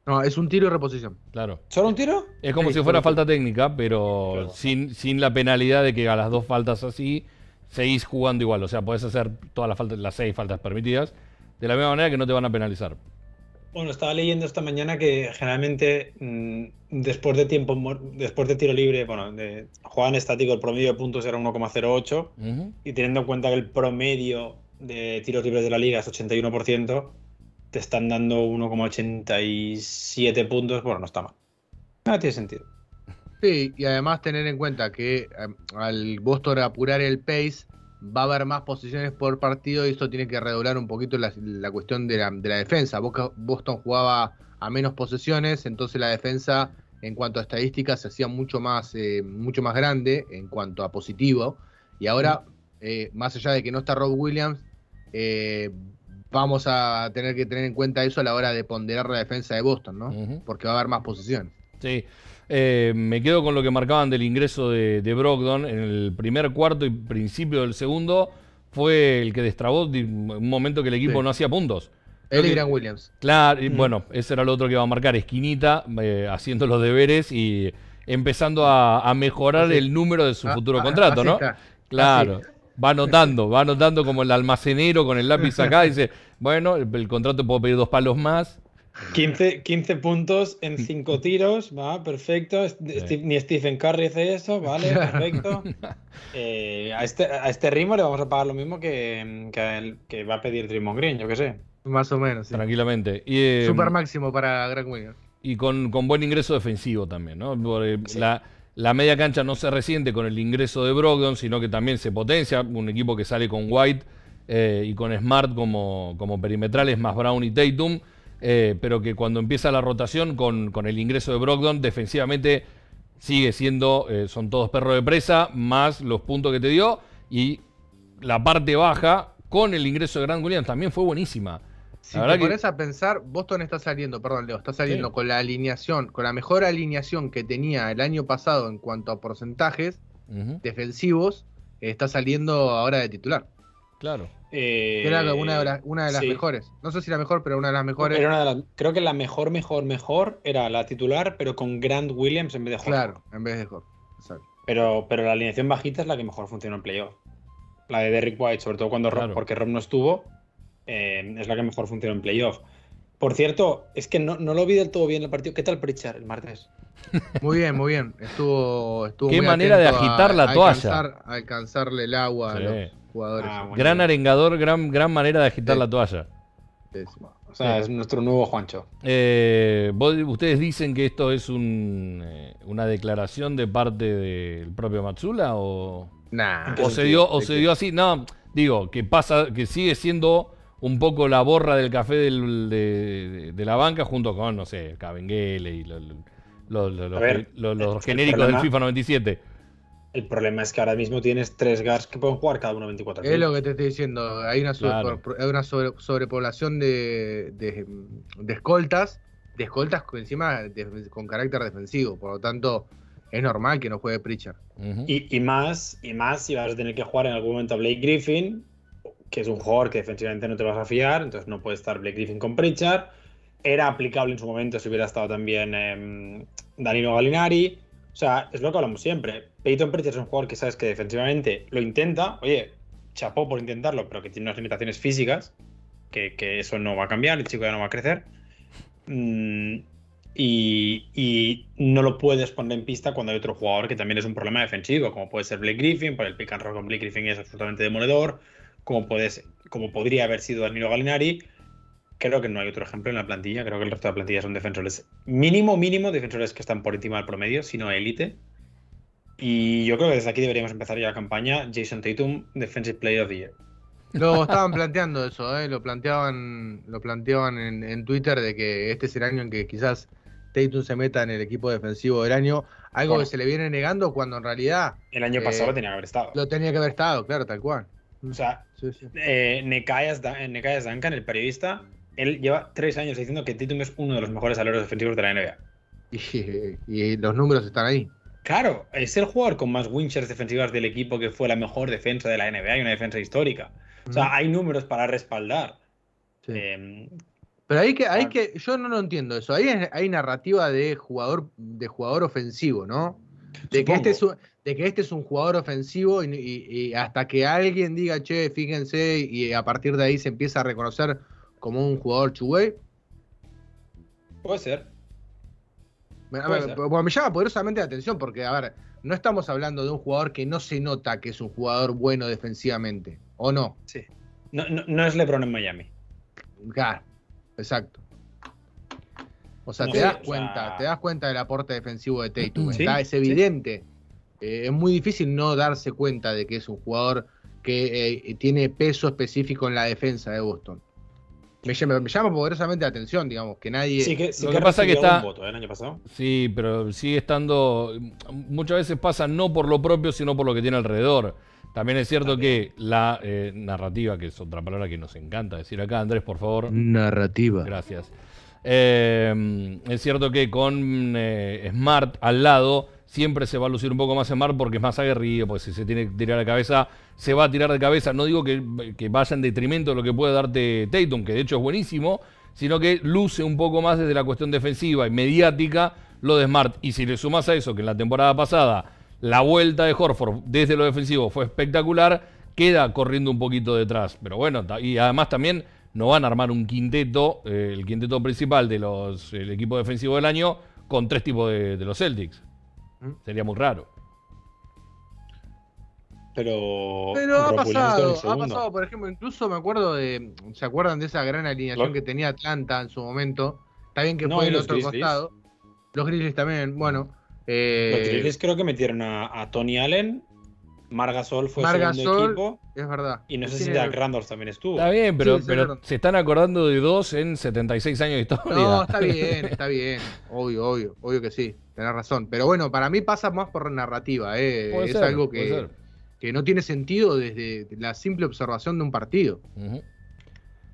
No, es un tiro y reposición. Claro. ¿Solo un tiro? Es como sí, si fuera falta técnica, pero claro. sin, sin la penalidad de que a las dos faltas así seguís jugando igual. O sea, podés hacer todas las faltas, las seis faltas permitidas, de la misma manera que no te van a penalizar. Bueno, estaba leyendo esta mañana que generalmente mmm, después de tiempo, después de tiro libre, bueno, de, jugaban estático, el promedio de puntos era 1,08 uh -huh. y teniendo en cuenta que el promedio de tiros libres de la liga es 81%, te están dando 1,87 puntos, bueno, no está mal. No tiene sentido. Sí, y además tener en cuenta que eh, al Boston apurar el pace, va a haber más posiciones por partido y esto tiene que redoblar un poquito la, cuestión de la, de la defensa. Boston jugaba a menos posesiones, entonces la defensa en cuanto a estadísticas se hacía mucho más, eh, mucho más grande en cuanto a positivo. Y ahora, eh, más allá de que no está Rob Williams, eh, vamos a tener que tener en cuenta eso a la hora de ponderar la defensa de Boston, ¿no? Porque va a haber más posiciones. Sí. Eh, me quedo con lo que marcaban del ingreso de, de Brogdon en el primer cuarto y principio del segundo. Fue el que destrabó un momento que el equipo Sí. no hacía puntos. Él y Grant Williams. Claro, y Mm. bueno, ese era lo otro que iba a marcar, esquinita, eh, haciendo los deberes y empezando a, a mejorar Así- el número de su Ah, futuro ah, contrato, así ¿no? está. Claro. Va anotando, va anotando como el almacenero con el lápiz acá, dice, bueno, el, el contrato puedo pedir dos palos más. 15, 15 puntos en [laughs] 5 tiros, va, perfecto. Ni Stephen Curry hace eso, vale, perfecto. [laughs] Eh, a, este, a este ritmo le vamos a pagar lo mismo que, que, va a pedir Draymond Green, yo qué sé. Más o menos, sí. Tranquilamente. Y, eh, Super máximo para Grant Williams. y con, con buen ingreso defensivo también, ¿no? Sí. la, la media cancha no se resiente con el ingreso de Brogdon, sino que también se potencia. Un equipo que sale con White eh, y con Smart como, como perimetrales, más Brown y Tatum, eh, pero que cuando empieza la rotación con, con el ingreso de Brogdon, defensivamente sigue siendo, eh, son todos perros de presa, más los puntos que te dio, y la parte baja con el ingreso de Grant Williams también fue buenísima. Si te que- pones a pensar, Boston está saliendo, perdón, Leo, está saliendo Sí. con la alineación, con la mejor alineación que tenía el año pasado en cuanto a porcentajes defensivos, está saliendo ahora de titular. claro. Eh, Que era una de, las- una de las sí. mejores. No sé si la mejor, pero una de las mejores. Era una de las- creo que la mejor, mejor, mejor era la titular, pero con Grant Williams en vez de Horford. Claro, en vez de Horford. Exacto. Pero, pero la alineación bajita es la que mejor funcionó en playoff. La de Derrick White, sobre todo cuando Rob- Claro. porque Rob no estuvo, eh, es la que mejor funcionó en playoff. Por cierto, es que no, no lo vi del todo bien el partido. ¿Qué tal Pritchard el martes? Muy bien, muy bien. Estuvo, estuvo Qué muy manera de agitar la toalla. Alcanzar, a alcanzarle el agua Sí. a los jugadores. Ah, bueno. Gran arengador, gran, gran manera de agitar Sí. la toalla. Sí. O sea, Sí. es nuestro nuevo Juancho. Eh, vos- ustedes dicen que esto es un, eh, una declaración de parte del propio Matsula o, Nah. ¿Qué o se dio o ¿De se dio así. No, digo que pasa, que sigue siendo un poco la borra del café del- de, de- de la banca junto con, no sé, Cabengele y lo- lo- lo- lo- los, A ver, lo- los el genéricos problema- del FIFA 97. El problema es que ahora mismo tienes tres guards que pueden jugar cada uno 24 Es lo que te estoy diciendo. Hay una, sobre- Claro. por- hay una sobre- sobrepoblación de, de, de escoltas, de escoltas encima de- con carácter defensivo. Por lo tanto, es normal que no juegue Pritchard. Y, y más, y más si vas a tener que jugar en algún momento a Blake Griffin, que es un jugador que defensivamente no te vas a fiar, entonces no puede estar Blake Griffin con Pritchard. Era aplicable en su momento si hubiera estado también em, Danilo Gallinari. O sea, es lo que hablamos siempre. Peyton Pritchard es un jugador que sabes que defensivamente lo intenta. Oye, chapó por intentarlo, pero que tiene unas limitaciones físicas. Que, que eso no va a cambiar, el chico ya no va a crecer. Mm, y, y no lo puedes poner en pista cuando hay otro jugador que también es un problema defensivo, como puede ser Blake Griffin, por el pick and roll con Blake Griffin es absolutamente demoledor, como, ser- como podría haber sido Danilo Gallinari. Creo que no hay otro ejemplo en la plantilla, creo que el resto de la plantilla son defensores mínimo, mínimo, defensores que están por encima del promedio, sino élite. Y yo creo que desde aquí deberíamos empezar ya la campaña Jason Tatum, Defensive Player of the Year. Lo estaban planteando eso, ¿eh? lo planteaban, lo planteaban en, en Twitter de que este es el año en que quizás Tatum se meta en el equipo defensivo del año, algo Bueno. que se le viene negando cuando en realidad El año Eh, pasado lo tenía que haber estado. lo tenía que haber estado, claro, tal cual. O sea, Sí, sí. eh, Da- Nekias Duncan, el periodista, él lleva tres años diciendo que Tatum es uno de los mejores aleros defensivos de la NBA. [laughs] Y, y los números están ahí. Claro, es el jugador con más win shares defensivas del equipo que fue la mejor defensa de la NBA y una defensa histórica. O sea, hay números para respaldar. Sí. Eh, Pero hay que, hay Ah. que, yo no lo entiendo eso. Ahí hay narrativa de jugador, de jugador ofensivo, ¿no? De que, este es de que este es un jugador ofensivo y, y- y hasta que alguien diga, che, fíjense, y a partir de ahí se empieza a reconocer como un jugador chuguey. puede ser. Me, Puede ser. bueno, me llama poderosamente la atención porque, a ver, no estamos hablando de un jugador que no se nota que es un jugador bueno defensivamente, ¿o no? Sí. No, no, no es LeBron en Miami. Claro, exacto. O sea, No te sé, das cuenta, sea- te das cuenta del aporte defensivo de Tatum. Sí, está, es sí. Eh, es muy difícil no darse cuenta de que es un jugador que eh, tiene peso específico en la defensa de Boston. Me llama, me llama poderosamente la atención, digamos, que nadie. Sí que, sí Lo que que pasa que está- voto, ¿eh? el año pasado. Sí, pero sigue estando. Muchas veces pasa no por lo propio, sino por lo que tiene alrededor. También es cierto que la eh, narrativa, que es otra palabra que nos encanta decir acá, Andrés, por favor. Narrativa. Gracias. Eh, es cierto que con eh, Smart al lado siempre se va a lucir un poco más Smart porque es más aguerrido, porque si se tiene que tirar de cabeza, se va a tirar de cabeza. No digo que, que vaya en detrimento de lo que puede darte Tatum, que de hecho es buenísimo, sino que luce un poco más desde la cuestión defensiva y mediática lo de Smart. Y si le sumas a eso, que en la temporada pasada la vuelta de Horford desde lo defensivo fue espectacular, queda corriendo un poquito detrás. Pero bueno, y además también no van a armar un quinteto, eh, el quinteto principal de los el equipo defensivo del año, con tres tipos de los Celtics. ¿Mm? Sería muy raro. Pero. Pero ha pasado, ha pasado, por ejemplo, incluso me acuerdo de, ¿se acuerdan de esa gran alineación Lo- que tenía Atlanta en su momento? Está bien que No, fue y el los otro Grizzlies. costado. Los Grizzlies también, bueno. eh, Los Grizzlies creo que metieron a, a Tony Allen, Margasol fue Marc segundo equipo. es verdad. Y no sé si Jack Randolph también estuvo. Está bien, pero, Sí, sí, pero es se están acordando de dos en 76 años de historia. No, está bien, está bien. Obvio, obvio, obvio que sí. Tenés razón. Pero bueno, para mí pasa más por narrativa. eh. Puede Es ser, algo puede que, ser. que no tiene sentido desde la simple observación de un partido.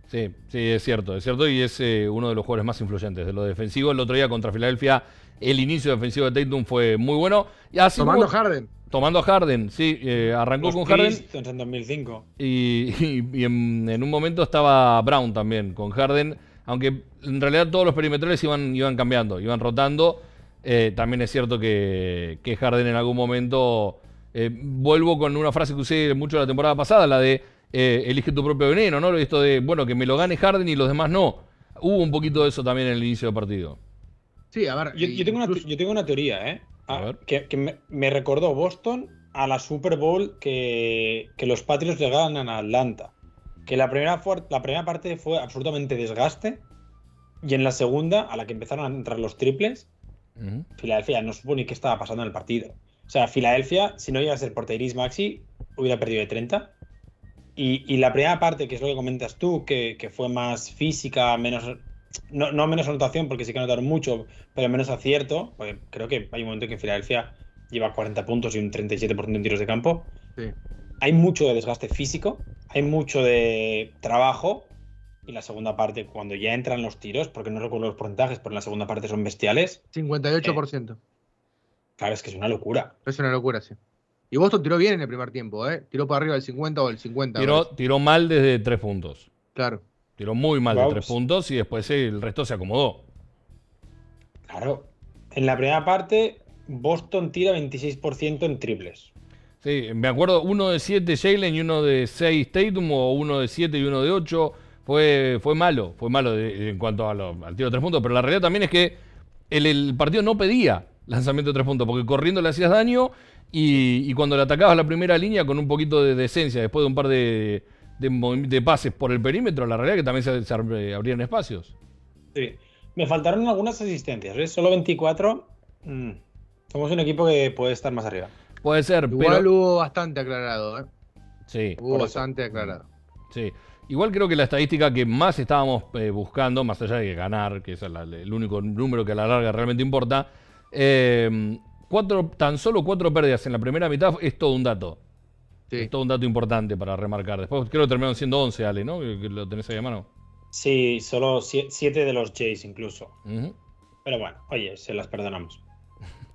Sí, sí, es cierto, es cierto, y es eh, uno de los jugadores más influyentes de lo defensivo. El otro día contra Filadelfia, el inicio defensivo de Tatum fue muy bueno. Y así Tomando como- Harden. tomando a Harden, sí, eh, arrancó Los con Harden en 2005. y, y- y en, en un momento estaba Brown también con Harden, aunque en realidad todos los perimetrales iban, iban cambiando, iban rotando. Eh, también es cierto que, que Harden en algún momento, eh, vuelvo con una frase que usé mucho la temporada pasada, la de eh, elige tu propio veneno, ¿no? Esto de, bueno, que me lo gane Harden y los demás no. Hubo un poquito de eso también en el inicio del partido. Sí, a ver. Yo, yo tengo, una, yo tengo una teoría, ¿eh? A Ah, ver. Que, que me, me recordó Boston a la Super Bowl que, que los Patriots le ganan a Atlanta. Que la primera, la primera parte fue absolutamente desgaste. Y en la segunda, a la que empezaron a entrar los triples, Filadelfia no supo ni qué estaba pasando en el partido. O sea, Filadelfia, si no llega a ser por Tyrese Maxi, hubiera perdido de 30. Y, y la primera parte, que es lo que comentas tú, que, que fue más física, menos. No, no menos anotación, porque sí que anotaron mucho, pero menos acierto. Porque creo que hay un momento en que Filadelfia lleva 40 puntos y un 37% en tiros de campo. Sí. Hay mucho de desgaste físico, hay mucho de trabajo. Y la segunda parte, cuando ya entran los tiros, porque no recuerdo los porcentajes, pero en la segunda parte son bestiales. 58%. Claro, es que es una locura. Es una locura, sí. Y Boston tiró bien en el primer tiempo, ¿eh? Tiró para arriba del 50 o del 50. me Tiró, mal desde tres puntos. Claro. Tiró muy mal de Vamos. tres puntos y después eh, el resto se acomodó. Claro. En la primera parte, Boston tira 26% en triples. Sí, me acuerdo uno de 7 Jalen y uno de 6 Tatum, o uno de 7 y uno de 8. Fue, fue malo, fue malo de- en cuanto a lo- al tiro de tres puntos. Pero la realidad también es que el, el partido no pedía lanzamiento de tres puntos, porque corriendo le hacías daño y, y cuando le atacabas la primera línea con un poquito de decencia, después de un par de, de, movi- de pases por el perímetro, la realidad es que también se, se ab- abrían espacios. Sí. Me faltaron algunas asistencias, ¿ves? Solo 24. Mm. Somos un equipo que puede estar más arriba. Puede ser, Igual pero. hubo bastante aclarado, ¿eh? Sí. Hubo bastante aclarado. Sí. Igual creo que la estadística que más estábamos eh, buscando, más allá de ganar, que es el único número que a la larga realmente importa, eh, cuatro, tan solo cuatro pérdidas en la primera mitad es todo un dato. Sí. Es todo un dato importante para remarcar. Después creo que terminaron siendo 11, Ale, ¿no? Que, lo tenés ahí a mano. Sí, solo 7 de los Jays incluso. Ujú. Pero bueno, oye, se las perdonamos.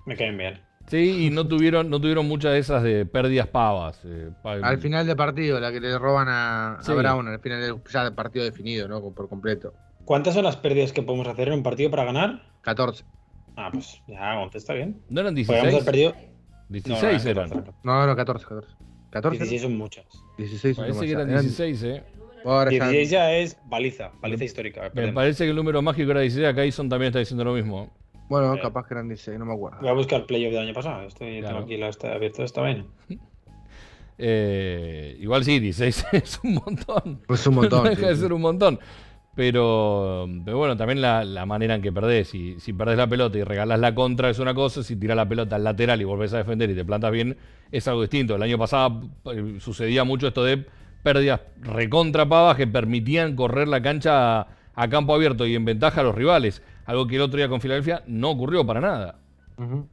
Me caen bien. Sí, y no tuvieron, no tuvieron muchas de esas de pérdidas pavas. eh, Al final del partido, la que le roban a, a Sí. Brown, al final del ya del partido definido, ¿no? Por completo. ¿Cuántas son las pérdidas que podemos hacer en un partido para ganar? 14. Ah, pues ya, 11 está bien. ¿No eran Podríamos haber 16? perdido. 16 no, eran. 14. No, no, 14, 14. 14. 16 son muchas. 16 Parece que eran Eran- 16, ¿eh? Ahora ya- 16 ya es baliza, baliza histórica. Me parece que el número mágico era 16. Acá Ison también está diciendo lo mismo. Bueno, Sí. capaz que eran 16, no me Voy a acuerdo. buscar el playoff del año pasado. Estoy, Claro. Tengo aquí la, está abierto esta vaina. [laughs] Eh, igual sí, 16 [laughs] es un montón. Es un montón. [laughs] no deja sí, de sí. ser un montón. Pero, pero bueno, también la, la manera en que perdés. Si, si perdés la pelota y regalás la contra es una cosa, si tirás la pelota al lateral y volvés a defender y te plantas bien, es algo distinto. El año pasado eh, sucedía mucho esto de pérdidas recontra pavas que permitían correr la cancha a, a campo abierto y en ventaja a los rivales. Algo que el otro día con Filadelfia no ocurrió para nada. Ujú.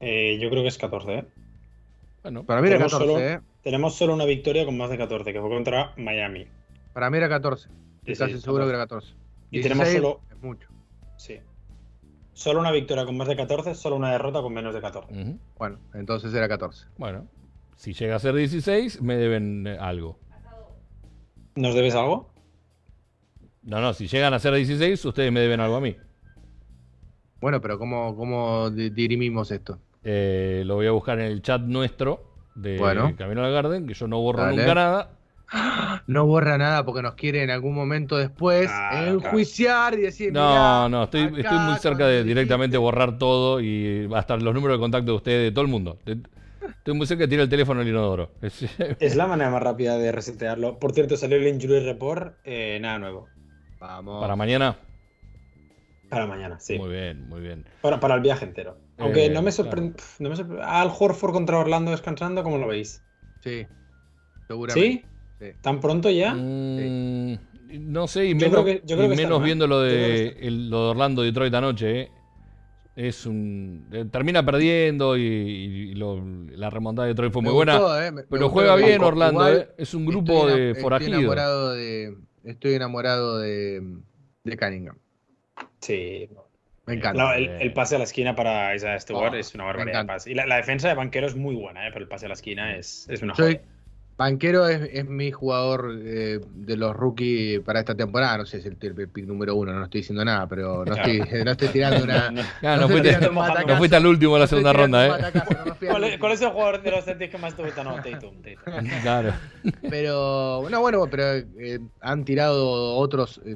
Eh, yo creo que es 14, ¿eh? Bueno, Para mí era Tenemos 14, solo- ¿eh? Tenemos solo una victoria con más de 14, que fue contra Miami. Para mí era 14. Estoy Sí, casi sí, seguro 14. que era 14. Y tenemos 16 solo- Es mucho. Sí. Solo una victoria con más de 14, solo una derrota con menos de 14. ujú. Bueno, entonces era 14. bueno, si llega a ser 16, me deben eh, algo. ¿Nos debes algo? No, no, si llegan a ser 16, ustedes me deben algo a mí. Bueno, pero ¿cómo, cómo di- dirimimos esto? Eh, lo voy a buscar en el chat nuestro de Bueno. Camino al Garden, que yo no borro Dale. nunca nada. [gasps] No borra nada porque nos quiere en algún momento después Claro, enjuiciar y decir. No, "Mirá, no, estoy, acá estoy muy cerca de directamente dijiste". borrar todo y hasta los números de contacto de ustedes, de todo el mundo. Estoy muy cerca de tirar el teléfono al inodoro. Es- [laughs] Es la manera más rápida de resetearlo. Por cierto, salió el Injury Report, eh, nada nuevo. Vamos. para mañana. Para mañana, sí. Muy bien, muy bien. Para, para el viaje entero. Aunque Eh, no me sorprende. No me sorpre- Al Horford contra Orlando descansando, ¿cómo lo veis? Sí, seguramente. ¿Sí? Sí. ¿Tan pronto ya? Mm, no sé, y Yo menos, creo que- yo creo y que menos viendo lo de, el- lo de Orlando Detroit anoche. eh. Es un. eh, termina perdiendo y, y lo- la remontada de Detroit fue Me muy buena. eh, me- Pero juega bien. Orlando, Igual eh. Es un grupo estoy de Estoy forajidos. enamorado de. Estoy enamorado de, de Cunningham. Sí. Me encanta. No, el, el pase a la esquina para Isaiah Stewart Oh, es una barbaridad. de pase. Y la, la defensa de banquero es muy buena, ¿eh? pero el pase a la esquina es, es una Soy- joya. Banquero es, es mi jugador eh, de los rookies para esta temporada. No sé si es el, el pick número uno, no estoy diciendo nada, pero no estoy, [laughs] no estoy tirando una. [laughs] No, no. No, estoy fuiste, tirando [laughs] no fuiste al último de la segunda ronda, ¿eh? al ¿Cuál, es, último. cuál es el jugador de los Celtics que más te gusta? No, Tatum. Tatum. Claro. Pero, no, bueno, pero eh, han tirado otros eh,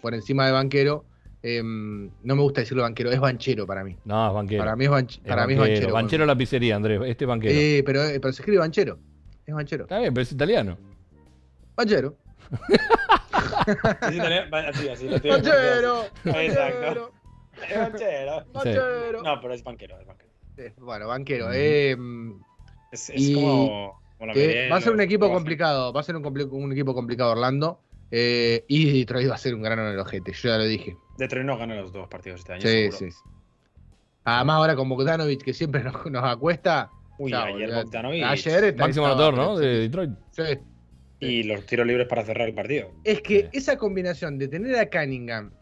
por encima de banquero. Eh, no me gusta decirlo banquero, es banchero para mí. No, es banquero. Para mí es, banch- Es para mí es banchero. Banchero la pizzería, Andrés. Este es banquero. Eh, pero, eh, pero se escribe banchero. Es banchero. Está bien, pero es italiano. Banchero. Es italiano, va- así, así, lo tiene Banchero. Exacto. Es banchero. Banchero. No, pero es banquero, es banquero. Bueno, banquero. Ujú. eh, Es, es Y- como, va a ser un equipo complicado. Va a ser un, compli- un equipo complicado Orlando. eh, y Detroit va a ser un grano en el ojete. Yo ya lo dije. Detroit no gana los dos partidos este año. Sí, seguro. sí. sí. Además, ahora con Bogdanovich, que siempre nos, nos acuesta. Uy, ayer. Bogdanovic. Ayer está- Máximo anotador, ¿no? De Detroit. Sí. Y los tiros libres para cerrar el partido. Es que Sí. esa combinación de tener a Cunningham,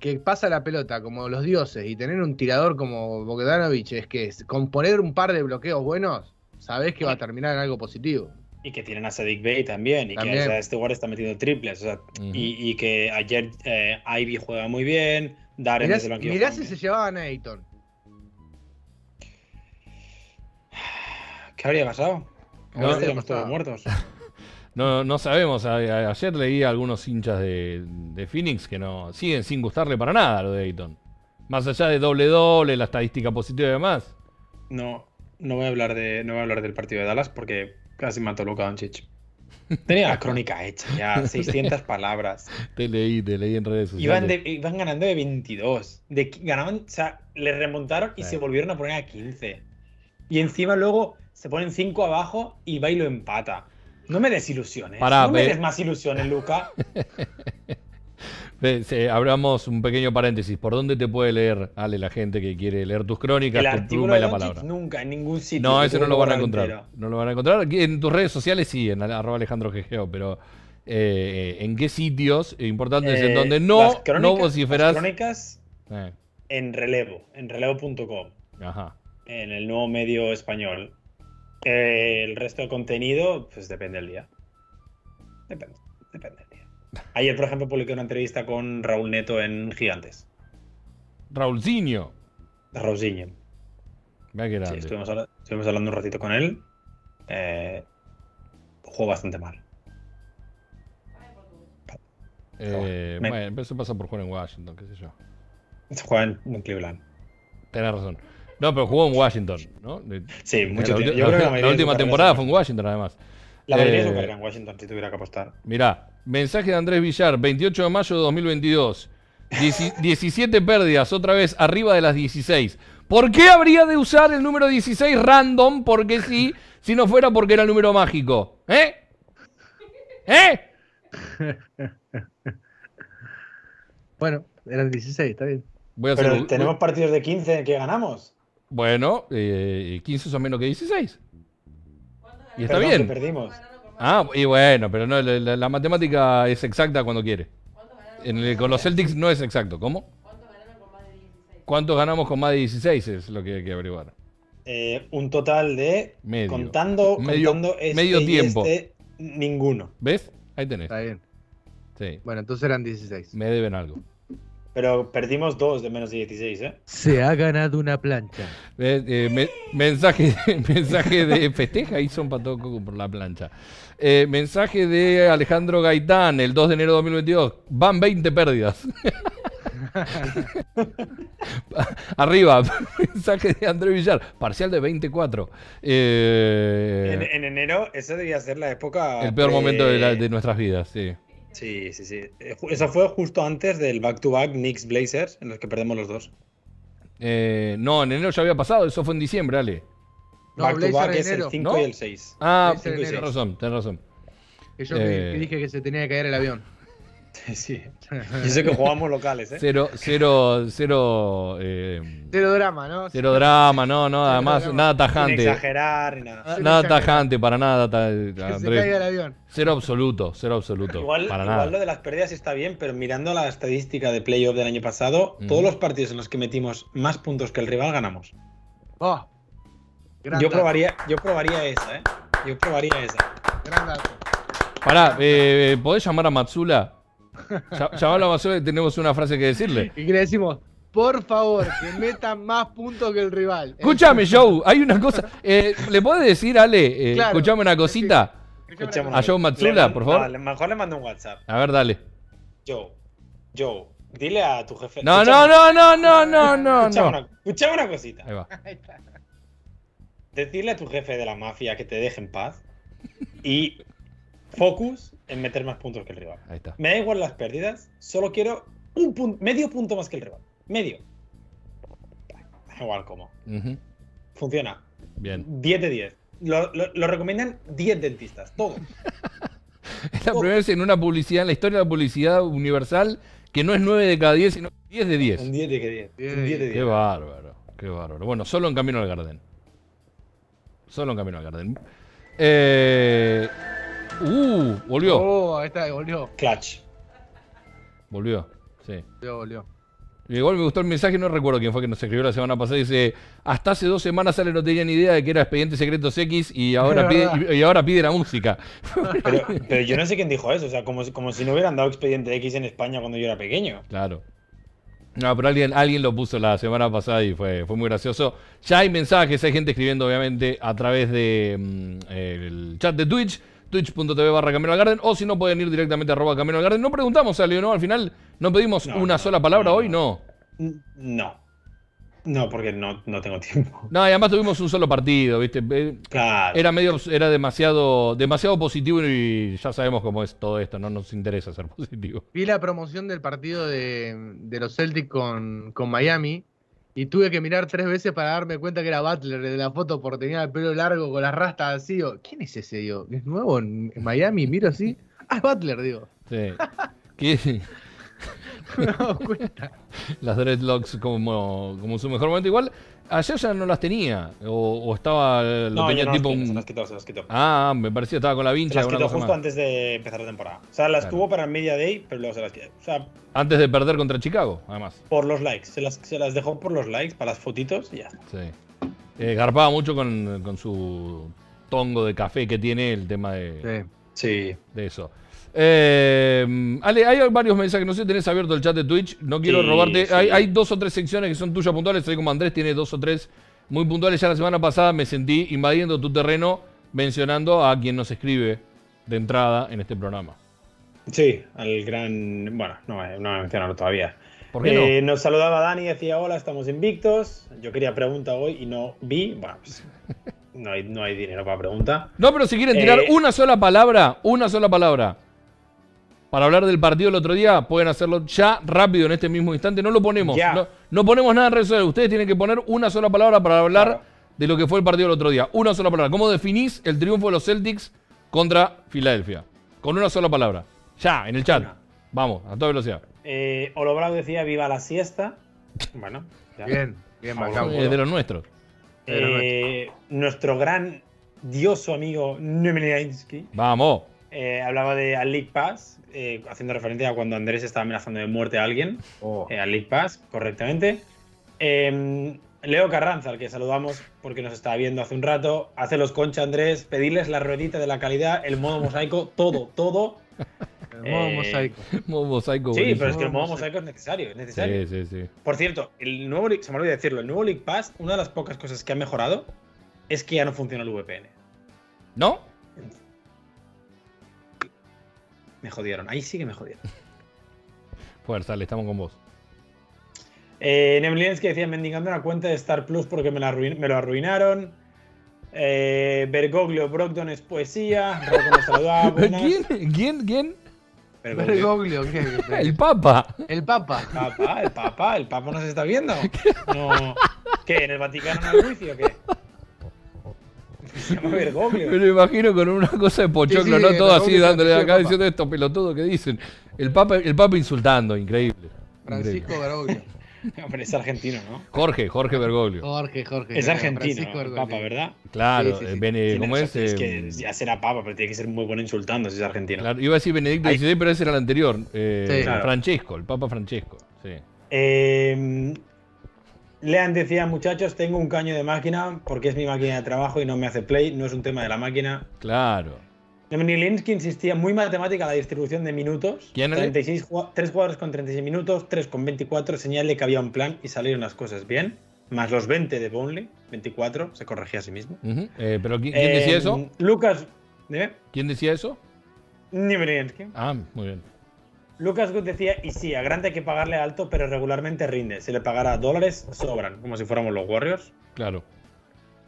que pasa la pelota como los dioses, y tener un tirador como Bogdanovich, es que es- con poner un par de bloqueos buenos, sabés que va a terminar en algo positivo. Y que tienen a Sadiq Bey también. Y También. que a este está metiendo triples. O sea, y, y que ayer eh, Ivy juega muy bien. Darren Mirá, desde el banquillo. mirá si se llevaban a Ayton. ¿Qué habría pasado? No, estaríamos todos muertos. [laughs] No, no sabemos. A- ayer leí a algunos hinchas de, de Phoenix que no siguen sin gustarle para nada lo de Ayton. Más allá de doble doble, la estadística positiva y demás. No, no voy a hablar de, no voy a hablar del partido de Dallas porque casi mató Luka Doncic. Tenía la crónica hecha, ya [laughs] 600 palabras. Te leí, te leí en redes sociales. Iban, de- iban ganando de 22. De, qui- ganaban, o sea, le remontaron y Sí. se volvieron a poner a 15. Y encima luego se ponen 5 abajo y va y lo empata. No me des ilusiones. Pará, no me des más ilusiones, Luca. [laughs] Abramos un pequeño paréntesis. ¿Por dónde te puede leer, Ale, la gente que quiere leer tus crónicas, El tu pluma y la palabra? nunca, en ningún sitio. No, ese no lo van a encontrar. entero. No lo van a encontrar. En tus redes sociales sí, en arroba Alejandro Gegeo, pero eh, ¿en qué sitios importantes en Eh, donde las no, crónicas- no las crónicas Eh, en relevo, en relevo.com. ajá. en el nuevo medio español. Eh, el resto del contenido, pues depende del día. Depende, depende del día. Ayer, por ejemplo, publiqué una entrevista con Raúl Neto en Gigantes. Raúlzinho. Qué Sí, estuvimos, habla- estuvimos hablando un ratito con él. Eh, jugó bastante mal. Eh, Bueno, eso pasa por jugar en Washington, qué sé yo. Juega en, en Cleveland. Tenés razón. No, pero jugó en Washington, ¿no? Sí, mucho la, tiempo. creo que la última temporada fue en Washington, además. La mayoría de su Eh, carrera en Washington, si tuviera que apostar. Mirá, mensaje de Andrés Villar, 28 de mayo de 2022. Dieci- [laughs] 17 pérdidas, otra vez arriba de las 16. ¿Por qué habría de usar el número 16 random? Porque sí, si no fuera porque era el número mágico. ¿Eh? ¿Eh? [laughs] Bueno, eran 16, está bien. Voy a hacer Pero tenemos partidos de 15 que ganamos. Bueno, eh, 15 son menos que 16. Y está Perdón, que bien. perdimos. Ah, y bueno, pero no, la, la- la matemática es exacta cuando quiere. En el- con los Celtics no es exacto. ¿Cómo? ¿Cuántos ganamos con más de 16? Es lo que hay que averiguar. Eh, un total de. Medio. Contando, Medio- contando este medio y tiempo. este, ninguno. ¿Ves? Ahí tenés. Está bien. Sí, Bueno, entonces eran 16. me deben algo. Pero perdimos dos de menos de 16, ¿eh? Se ha ganado una plancha. ¿Ves? Eh, me- mensaje, [laughs] mensaje de festeja y son todo por la plancha. Eh, mensaje de Alejandro Gaitán, el 2 de enero de 2022. Van 20 pérdidas. [laughs] Arriba, [laughs] mensaje de André Villar, parcial de 24. Eh, En, en enero, esa debía ser la época. el peor momento de, la- de nuestras vidas, sí. Sí, sí, sí. Eh, Eso fue justo antes del back-to-back Knicks Blazers, en los que perdemos los dos. Eh, no, en enero ya había pasado, eso fue en diciembre, Ale. No, back-to-back Blazer en es el enero. 5 ¿No? y el 6. Ah, enero. razón, tenés razón. Que yo Eh. que dije que se tenía que caer el avión. [laughs] Sí. [laughs] Y eso que jugamos locales, ¿eh? Cero, cero, cero, eh, Cero drama, ¿no? cero drama, no, no, además drama. nada Sin tajante. exagerar ni nada. Nada tajante, para nada, ta- Que se caiga el avión. Cero absoluto, cero absoluto. Igual, para igual nada. lo de las pérdidas está bien, pero mirando la estadística de playoff del año pasado, Mm. todos los partidos en los que metimos más puntos que el rival ganamos. Oh, gran Yo probaría, yo probaría esa, ¿eh? Yo probaría esa. Gran dato. Pará, eh, ¿podés llamar a Matsula? Ya- Llamalo a Matsula y tenemos una frase que decirle. Y que le decimos, por favor, que metan más puntos que el rival. Escúchame, [laughs] Joe, hay una cosa. eh, ¿Le podés decir, Ale, eh, Claro, escuchame una cosita? Escuchame A Joe Matsula, por favor. No, mejor le mando un WhatsApp. A ver, dale. Joe, Joe, dile a tu jefe. No, no, no, no, no, no, no, Escúchame, no. Una, escúchame una cosita. Ahí va. Decirle a tu jefe de la mafia que te deje en paz y focus en meter más puntos que el rival. Ahí está. Me da igual las pérdidas, solo quiero un punto, medio punto más que el rival. Medio. Da igual cómo. Ujú, Funciona. Bien. 10 de 10. Lo, lo- lo recomiendan 10 dentistas, todos. [laughs] Es la primera vez en una publicidad, en la historia de la publicidad universal, que no es 9 de cada 10, sino 10 de 10. Un 10 de 10. Bien. Un 10 de Qué 10. bárbaro, qué bárbaro. Bueno, solo en camino al Garden. Solo en camino al Garden. Eh, uh, volvió. Oh, ahí está, volvió. Clutch. Volvió. Sí. Volvió, volvió. Igual me gustó el mensaje, no recuerdo quién fue que nos escribió la semana pasada. Dice: Hasta hace dos semanas Ale no tenía ni idea de que era Expediente Secretos X y ahora, pide, y, y ahora pide la música. [laughs] Pero, pero yo no sé quién dijo eso. O sea, como, si- como si no hubieran dado expediente X en España cuando yo era pequeño. Claro. No, pero alguien, alguien lo puso la semana pasada y fue, fue muy gracioso. Ya hay mensajes, hay gente escribiendo obviamente a través de mm, el chat de Twitch, twitch.tv barra Camino al Garden, o si no pueden ir directamente a arroba Camino al Garden. No preguntamos a ¿no? Al final no pedimos No, una no, sola palabra no, hoy, no. no. No. Porque no, no tengo tiempo. No, y además tuvimos un solo partido, ¿viste? Eh, Claro. Era medio, era demasiado, demasiado positivo y ya sabemos cómo es todo esto, no nos interesa ser positivo. Vi la promoción del partido de, de los Celtics con, con Miami y tuve que mirar tres veces para darme cuenta que era Butler de la foto porque tenía el pelo largo con las rastas así. Digo, ¿Quién es ese? Digo, ¿es nuevo en Miami? Miro así. Ah, es Butler, digo. Sí. ¿Qué? [laughs] No me he dado cuenta. las dreadlocks como, como su mejor momento. Igual, ayer ya no las tenía. O, o estaba. Lo no, tenía yo no tipo las quiero, se un. las quitó, se las quitó. Ah, me parecía estaba con la se vincha. las alguna quitó justo más. antes de empezar la temporada. O sea, las Claro. tuvo para el Media Day, pero luego se las quitó. O sea, Antes de perder contra Chicago, además. por los likes. Se las, se las dejó por los likes, para las fotitos y ya. Sí. Eh, garpaba mucho con, con su tongo de café que tiene el tema de, Sí. Sí. de eso. Eh, Ale, hay varios mensajes, no sé si tenés abierto el chat de Twitch, no quiero Sí, robarte. sí. Hay, hay dos o tres secciones que son tuyas puntuales, así como Andrés tiene dos o tres muy puntuales. Ya la semana pasada me sentí invadiendo tu terreno mencionando a quien nos escribe de entrada en este programa. Sí, al gran. Bueno, no, eh, no voy a mencionarlo todavía. ¿Por qué no? Eh, nos saludaba Dani, decía hola, estamos invictos. Yo quería pregunta hoy y no vi. Bueno, pues, no, hay, no hay dinero para pregunta. No, pero si quieren tirar Eh, una sola palabra, una sola palabra, para hablar del partido del otro día, pueden hacerlo ya rápido en este mismo instante. No lo ponemos. Ya. No, no ponemos nada en redes sociales. Ustedes tienen que poner una sola palabra para hablar Claro. de lo que fue el partido del otro día. Una sola palabra. ¿Cómo definís el triunfo de los Celtics contra Filadelfia? Con una sola palabra. Ya, en el chat. Una. Vamos, a toda velocidad. Eh, Olo Bravo decía viva la siesta. Bueno, ya. Bien, bien marcado. Es de los nuestros. Eh, nuestro gran dioso amigo Nemelinsky Vamos. Eh, hablaba de al League Pass, eh, haciendo referencia a cuando Andrés estaba amenazando de muerte a alguien. Oh. eh, al League Pass, correctamente. Eh, Leo Carranza, al que saludamos porque nos estaba viendo hace un rato. Hace los concha, Andrés. Pedirles la ruedita de la calidad, el modo mosaico, todo, todo. El modo Eh, mosaico. [laughs] Modo mosaico. Sí, buenísimo. pero es que el modo mosaico es necesario, es necesario. Sí, sí, sí. Por cierto, el nuevo se me olvidó decirlo, el nuevo League Pass, una de las pocas cosas que ha mejorado es que ya no funciona el VPN. ¿No? Me jodieron, ahí sí que me jodieron. [laughs] Fuerza, le estamos con vos. Eh, Nemlinsky decía mendigando una cuenta de Star Plus porque me, la arruin- me lo arruinaron. Eh, Bergoglio, Brogdon es poesía. Saludaba. [laughs] buenas. ¿Quién? ¿Quién? ¿Quién? Bergoglio. Bergoglio, ¿qué? [laughs] El Papa. El Papa. Papa, el Papa, el Papa nos está viendo. No. ¿Qué? ¿En el Vaticano no hay wifi o qué? Se llama Bergoglio. Me lo imagino con una cosa de pochoclo, Sí, sí, ¿no? Todo la así dándole acá Papa. diciendo esto pelotudo que dicen. El Papa, el Papa insultando, increíble. Francisco Increíble. Bergoglio. [laughs] Hombre, es argentino, ¿no? Jorge, Jorge Bergoglio. Jorge, Jorge. Es argentino, Francisco el Bergoglio. Papa, ¿verdad? Claro, Sí, sí, sí. eh, Bene- ¿cómo es? Es Eh, que ya será Papa, pero tiene que ser muy bueno insultando si es argentino. claro, iba a decir Benedicto XVI, pero ese era el anterior. eh, Sí. Claro. Francesco, el Papa Francesco. Sí. Eh, Lean decía, muchachos, tengo un caño de máquina porque es mi máquina de trabajo y no me hace play, no es un tema de la máquina. Claro. Nemnilinski insistía muy matemática la distribución de minutos. ¿Quién era? 36 jugua- tres jugadores con 36 minutos, 3 con 24, señal de que había un plan y salieron las cosas bien. Más los 20 de Burnley, 24, se corregía a sí mismo. Eh, ¿Pero quién, quién decía Eh, eso? Lucas. ¿eh? ¿Quién decía eso? Nemnilinski. Ah, muy bien. Lucas Good decía, y sí, a Grant hay que pagarle alto, pero regularmente rinde. Si le pagara dólares, sobran, como si fuéramos los Warriors. Claro.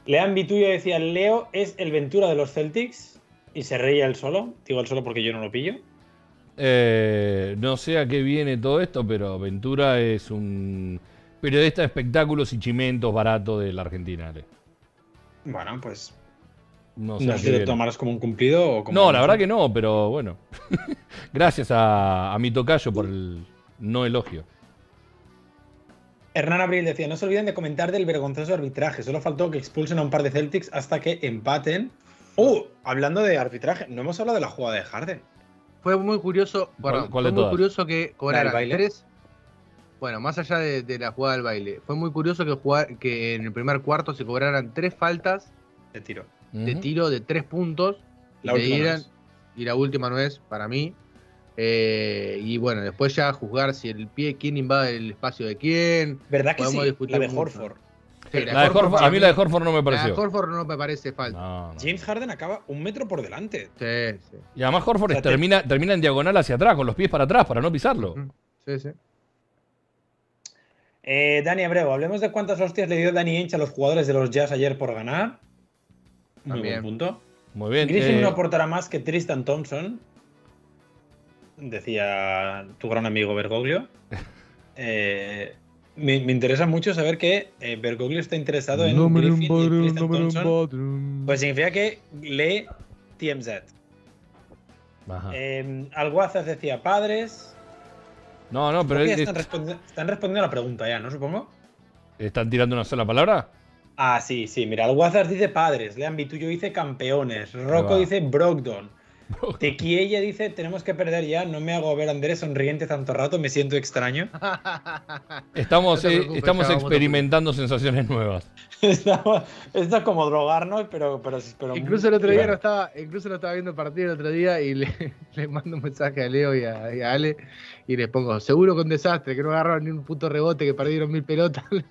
Lean Vituyo decía, Leo es el Ventura de los Celtics. Y se reía él solo. Digo él solo porque yo no lo pillo. Eh, no sé a qué viene todo esto, pero Ventura es un periodista de espectáculos y chimentos barato de la Argentina. Ale. Bueno, pues No sé no si lo tomarás como un cumplido o como... No, la verdad que no, pero bueno. [laughs] Gracias a, a mi tocayo por el no elogio. Hernán Abril decía, no se olviden de comentar del vergonzoso arbitraje. Solo faltó que expulsen a un par de Celtics hasta que empaten. Uh, hablando de arbitraje, no hemos hablado de la jugada de Harden. Fue muy curioso, bueno, cuál de fue muy todas? curioso que cobraran tres. Bueno, más allá de, de la jugada del baile, fue muy curioso que, jugar, que en el primer cuarto se cobraran tres faltas De tiro. De tiro de tres puntos y, La no dieran- es. y la última no es para mí. Eh, y bueno, después ya juzgar si el pie, quién invade el espacio de quién. ¿Verdad que Podemos sí? discutir La de. Horford. Sí, La de Horford- para a mí la de Horford no me la de pareció. Horford no me parece falta. No, no. James Harden acaba un metro por delante. Sí, sí. Y además Horford O sea, te- termina, termina en diagonal hacia atrás, con los pies para atrás, para no pisarlo. Sí, sí. Eh, Dani Abreu, hablemos de cuántas hostias le dio Dani Ainge a los jugadores de los Jazz ayer por ganar. Muy También. buen punto. Muy bien. Griffin eh, no aportará más que Tristan Thompson, decía tu gran amigo Bergoglio. [laughs] Eh, me, me interesa mucho saber que eh, Bergoglio está interesado en Griffin y en Tristan Thompson. Pues significa que lee TMZ. ajá. Eh, Alguazas decía padres. no, no, pero es- están, respondi- están respondiendo a la pregunta ya, ¿no? Supongo. ¿están tirando una sola palabra? Ah, sí, sí. Mira, Alguazas dice padres. Lean Vituyo dice campeones. Rocco va. dice Brogdon. Tequiella dice tenemos que perder ya. No me hago ver a Andrés sonriente tanto rato. Me siento extraño. [laughs] Estamos, No eh, estamos experimentando sensaciones nuevas. [laughs] Está, está como drogarnos, pero, pero, pero Incluso el otro día Bueno. no estaba, incluso no estaba viendo el partido el otro día y le, [laughs] le mando un mensaje a Leo y a, y a Ale y les pongo, seguro con desastre, que no agarraron ni un puto rebote, que perdieron mil pelotas. [laughs] Le.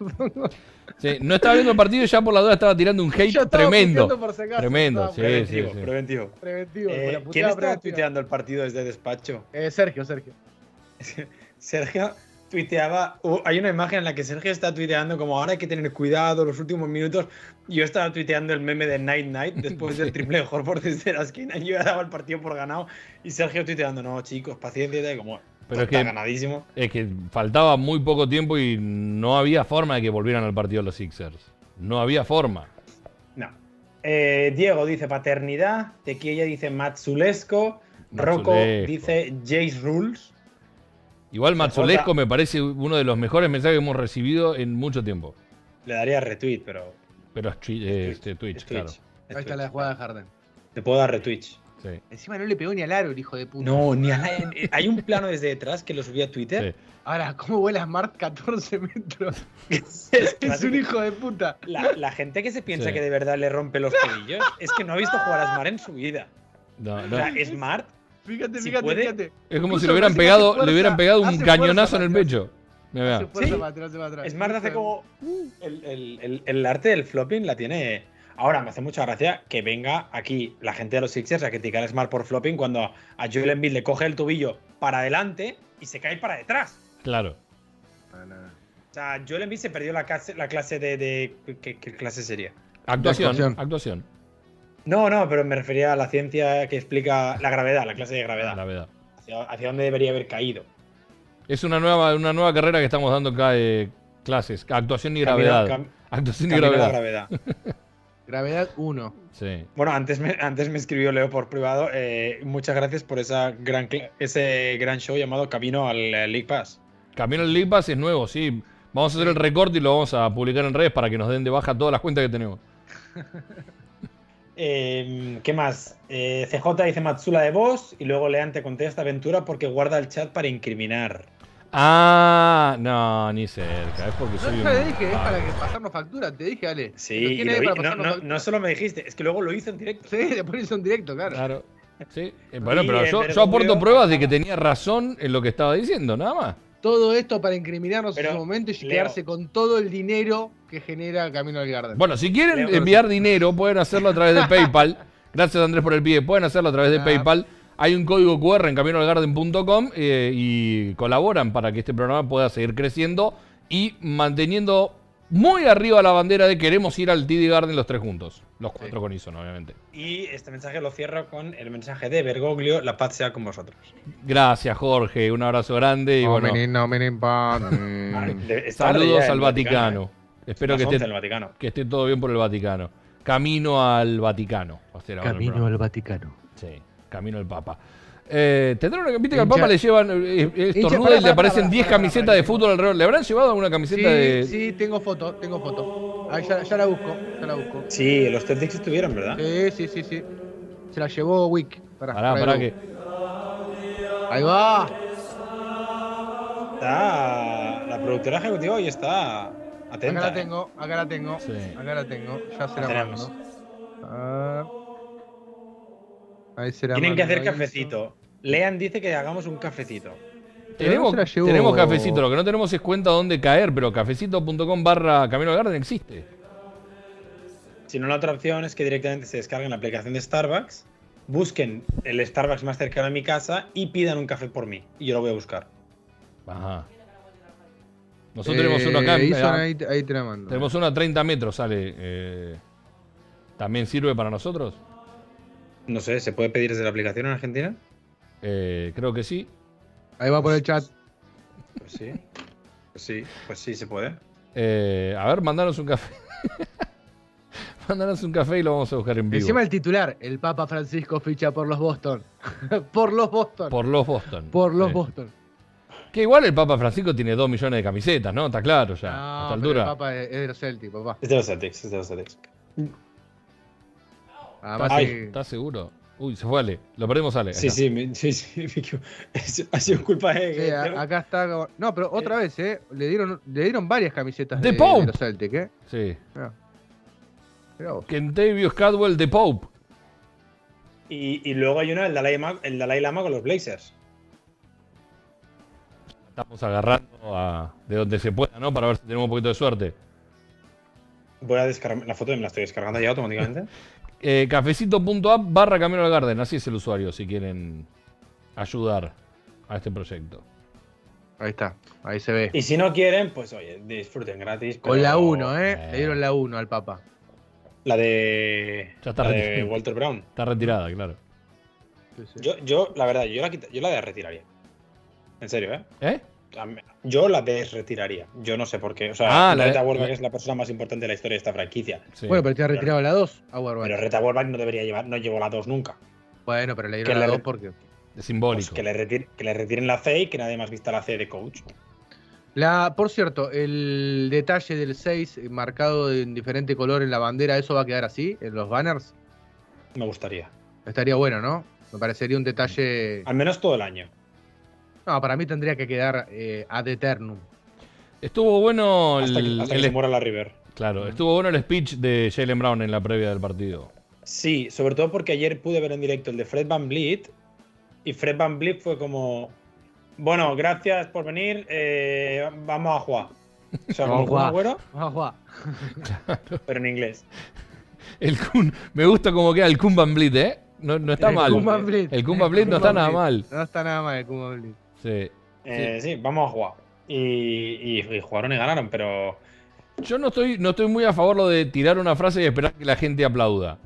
Sí, no estaba viendo el partido y ya por la duda estaba tirando un hate Yo estaba tremendo. puteando por si acaso, Tremendo, estaba sí, Preventivo, sí, sí. preventivo. Preventivo, Eh, ¿Quién está preventiva. tuiteando el partido desde despacho? Eh, Sergio, Sergio. [laughs] Sergio, tuiteaba, uh, hay una imagen en la que Sergio está tuiteando como ahora hay que tener cuidado los últimos minutos. Yo estaba tuiteando el meme de Night Night después [laughs] del triple de Horford desde la esquina. Yo ya daba el partido por ganado y Sergio tuiteando, no chicos, paciencia y como Pero es está que- ganadísimo. Es que faltaba muy poco tiempo y no había forma de que volvieran al partido los Sixers. No había forma. No. Eh, Diego dice paternidad, Tequilla dice Matsulesco, Rocco dice Jace Rules. Igual Jota. Matzulesco me parece uno de los mejores mensajes que hemos recibido en mucho tiempo. Le daría retweet, pero. Pero es eh, este, Twitch, es claro. Es Ahí está Twitch. la jugada de Harden. Te puedo dar retweet. Sí, Encima no le pegó ni al aro el hijo de puta. No, ni a la- Hay un plano desde detrás que lo subí a Twitter. sí. Ahora, ¿cómo vuela Smart 14 metros? [laughs] Es Es un hijo de puta. La, la gente que se piensa Sí. que de verdad le rompe los tobillos es que no ha visto jugar a Smart en su vida. No, O no. sea, Smart, Fíjate, Si fíjate, puede, fíjate. Es como si le hubieran pegado, fuerza, le hubieran pegado un cañonazo en el pecho. Hace mira. fuerza Sí. para atrás, para atrás. Smart hace como. El, el- el- el arte del flopping la tiene. Ahora me hace mucha gracia que venga aquí la gente de los Sixers a criticar a Smart por flopping cuando a Joel Embiid le coge el tobillo para adelante y se cae para detrás. Claro. O sea, Joel Embiid se perdió la clase, la clase de. de- ¿qué, qué clase sería? Actuación, actuación. actuación. No, no, pero me refería a la ciencia que explica la gravedad, la clase de gravedad. La verdad. Hacia, hacia dónde debería haber caído. Es una nueva, una nueva carrera que estamos dando acá de clases. Actuación y Camino- gravedad. cam- Actuación y camino a la gravedad. gravedad. [laughs] Gravedad 1. Sí. Bueno, antes me, antes me escribió Leo por privado. eh, muchas gracias por esa gran, ese gran show llamado Camino al League Pass. Camino al League Pass es nuevo, sí. Vamos a hacer el recorte y lo vamos a publicar en redes para que nos den de baja todas las cuentas que tenemos. [laughs] Eh, ¿Qué más? Eh, CJ dice Matsula de voz y luego Lean te contesta Aventura porque guarda el chat para incriminar. Ah, no, ni cerca. Es porque No, soy ya un. le dije, es para que pasarnos factura. Te dije, Ale. Sí, Lo y tiene lo ahí vi- para no, no- no solo me dijiste, es que luego lo hizo en directo. Sí, después hizo un directo, claro. Claro. Sí. [laughs] Eh, Bueno, pero yo, aporto pruebas de que tenía razón en lo que estaba diciendo, nada más. Todo esto para incriminarnos Pero, en su momento y Leo- quedarse con todo el dinero que genera Camino al Garden. Bueno, si quieren Leo, enviar dinero, pueden hacerlo a través de [laughs] PayPal. Gracias, Andrés, por el pie. Pueden hacerlo a través de Ah. PayPal. Hay un código QR en caminoalgarden.com eh, y colaboran para que este programa pueda seguir creciendo y manteniendo muy arriba la bandera de queremos ir al TD Garden los tres juntos. Los cuatro con ISON, obviamente. Y este mensaje lo cierro con el mensaje de Bergoglio, la paz sea con vosotros. Gracias, Jorge. Un abrazo grande y bueno, Ah, de- es tarde saludos al el Vaticano. ¿eh? Espero que 11 esté, Vaticano. que esté todo bien por el Vaticano. Camino al Vaticano. programa. al Vaticano. Sí, camino al Papa. Eh, ¿Tendrán una viste que al Papa le llevan eh, eh, estornuda y le aparecen pará, 10 pará, camisetas de fútbol alrededor? ¿Le habrán llevado alguna Sí, camiseta de.? sí, tengo foto, tengo foto. Ahí ya, ya la busco, ya la busco. Sí, los Celtics estuvieron, ¿verdad? Sí, sí, sí, sí. Se la llevó Wick. Pará, Pará, pará que. Ahí va. Está. La productora ejecutiva hoy está atenta. Acá la ¿eh? tengo, acá la tengo. Sí. Acá la tengo. Ya se La la tenemos. mando. Ahí Tienen que hacer cafecito. Lean dice que hagamos un cafecito. Tenemos, tenemos cafecito, lo que no tenemos es cuenta dónde caer, pero cafecito.com barra Camino al Garden existe. Si no, la otra opción es que directamente se descarguen la aplicación de Starbucks, busquen el Starbucks más cercano a mi casa y pidan un café por mí. Y yo lo voy a buscar. Ajá. Nosotros tenemos uno acá. Eh, Ison, ah, ahí, ahí te la mando. tenemos uno a 30 metros, sale. eh, ¿También sirve para nosotros? No sé, ¿se puede pedir desde la aplicación en Argentina? Eh, creo que sí. Ahí va por el chat. Pues sí. Pues sí, pues sí, se puede. Eh, a ver, mandanos un café. [laughs] mandanos un café y lo vamos a buscar en vivo. Encima el titular, el Papa Francisco ficha por los Boston. [laughs] por los Boston. Por, Por los Boston. los Sí. Boston. Que igual el Papa Francisco tiene 2 millones de camisetas, ¿no? Está claro ya. a No, esta pero altura. el Papa es es de los Celtics, papá. Es de los Celtics, es de los Celtics. Además, Ay. ¿Estás seguro? Uy, se fue Ale. Lo perdemos Ale. Sí, sí, me- sí, sí, [laughs] me ha sido culpa de. Sí, a- acá está. No, pero otra vez, ¿eh? Le dieron, le dieron varias camisetas The de, Pope. de los Celtics, ¿eh? Sí. Kentavious Cadwell de Pope. Y, y luego hay una, el Dalai, Lama, el Dalai Lama con los Blazers. Estamos agarrando a- de donde se pueda, ¿no? Para ver si tenemos un poquito de suerte. Voy a descargar la foto, me la estoy descargando ya automáticamente. [laughs] Eh, cafecito.app barra Camino al Garden. Así es el usuario si quieren ayudar a este proyecto. Ahí está, ahí se ve. Y si no quieren, pues oye, disfruten gratis. Con pero la 1, ¿eh? Eh. Le dieron la 1 al Papa. La de. Ya está la de retirado. Walter Brown. Está retirada, claro. Sí, sí. Yo, yo, la verdad, yo la, quita- yo la desretiraría. En serio, ¿eh? ¿Eh? Yo la desretiraría. Yo no sé por qué. O sea, Ah, la- Reta Warback es la persona más importante de la historia de esta franquicia. Sí. Bueno, pero te ha retirado la 2 a Warback. Pero Reta Warback no debería llevar, no llevó la 2 nunca. Bueno, pero le dieron la le- 2 porque. es Pues simbólico. que, le retir- que le retiren la C y que nadie más vista la C de coach. La, por cierto, el detalle del 6 marcado en diferente color en la bandera, ¿eso va a quedar así en los banners? Me gustaría. Estaría bueno, ¿no? Me parecería un detalle. Al menos todo el año. No, para mí tendría que quedar eh, ad eternum. Estuvo bueno Hasta que, el, hasta que se muera la River. claro, estuvo bueno el speech de Jalen Brown en la previa del partido. Sí, sobre todo porque ayer pude ver en directo el de Fred Van Vliet y Fred Van Vliet fue como, bueno, gracias por venir, eh, vamos a jugar. O sea, como Vamos a jugar. Pero en inglés. El Kun, me gusta como queda el Kun Van Vliet, ¿eh? No, no está El mal. Kun Van Vliet. El Kun Van Vliet no está nada mal. No está nada mal el Kun Van Vliet. Sí. Eh, sí. vamos a jugar. Y, y- y jugaron y ganaron, pero Yo no estoy, no estoy muy a favor lo de tirar una frase y esperar que la gente aplauda.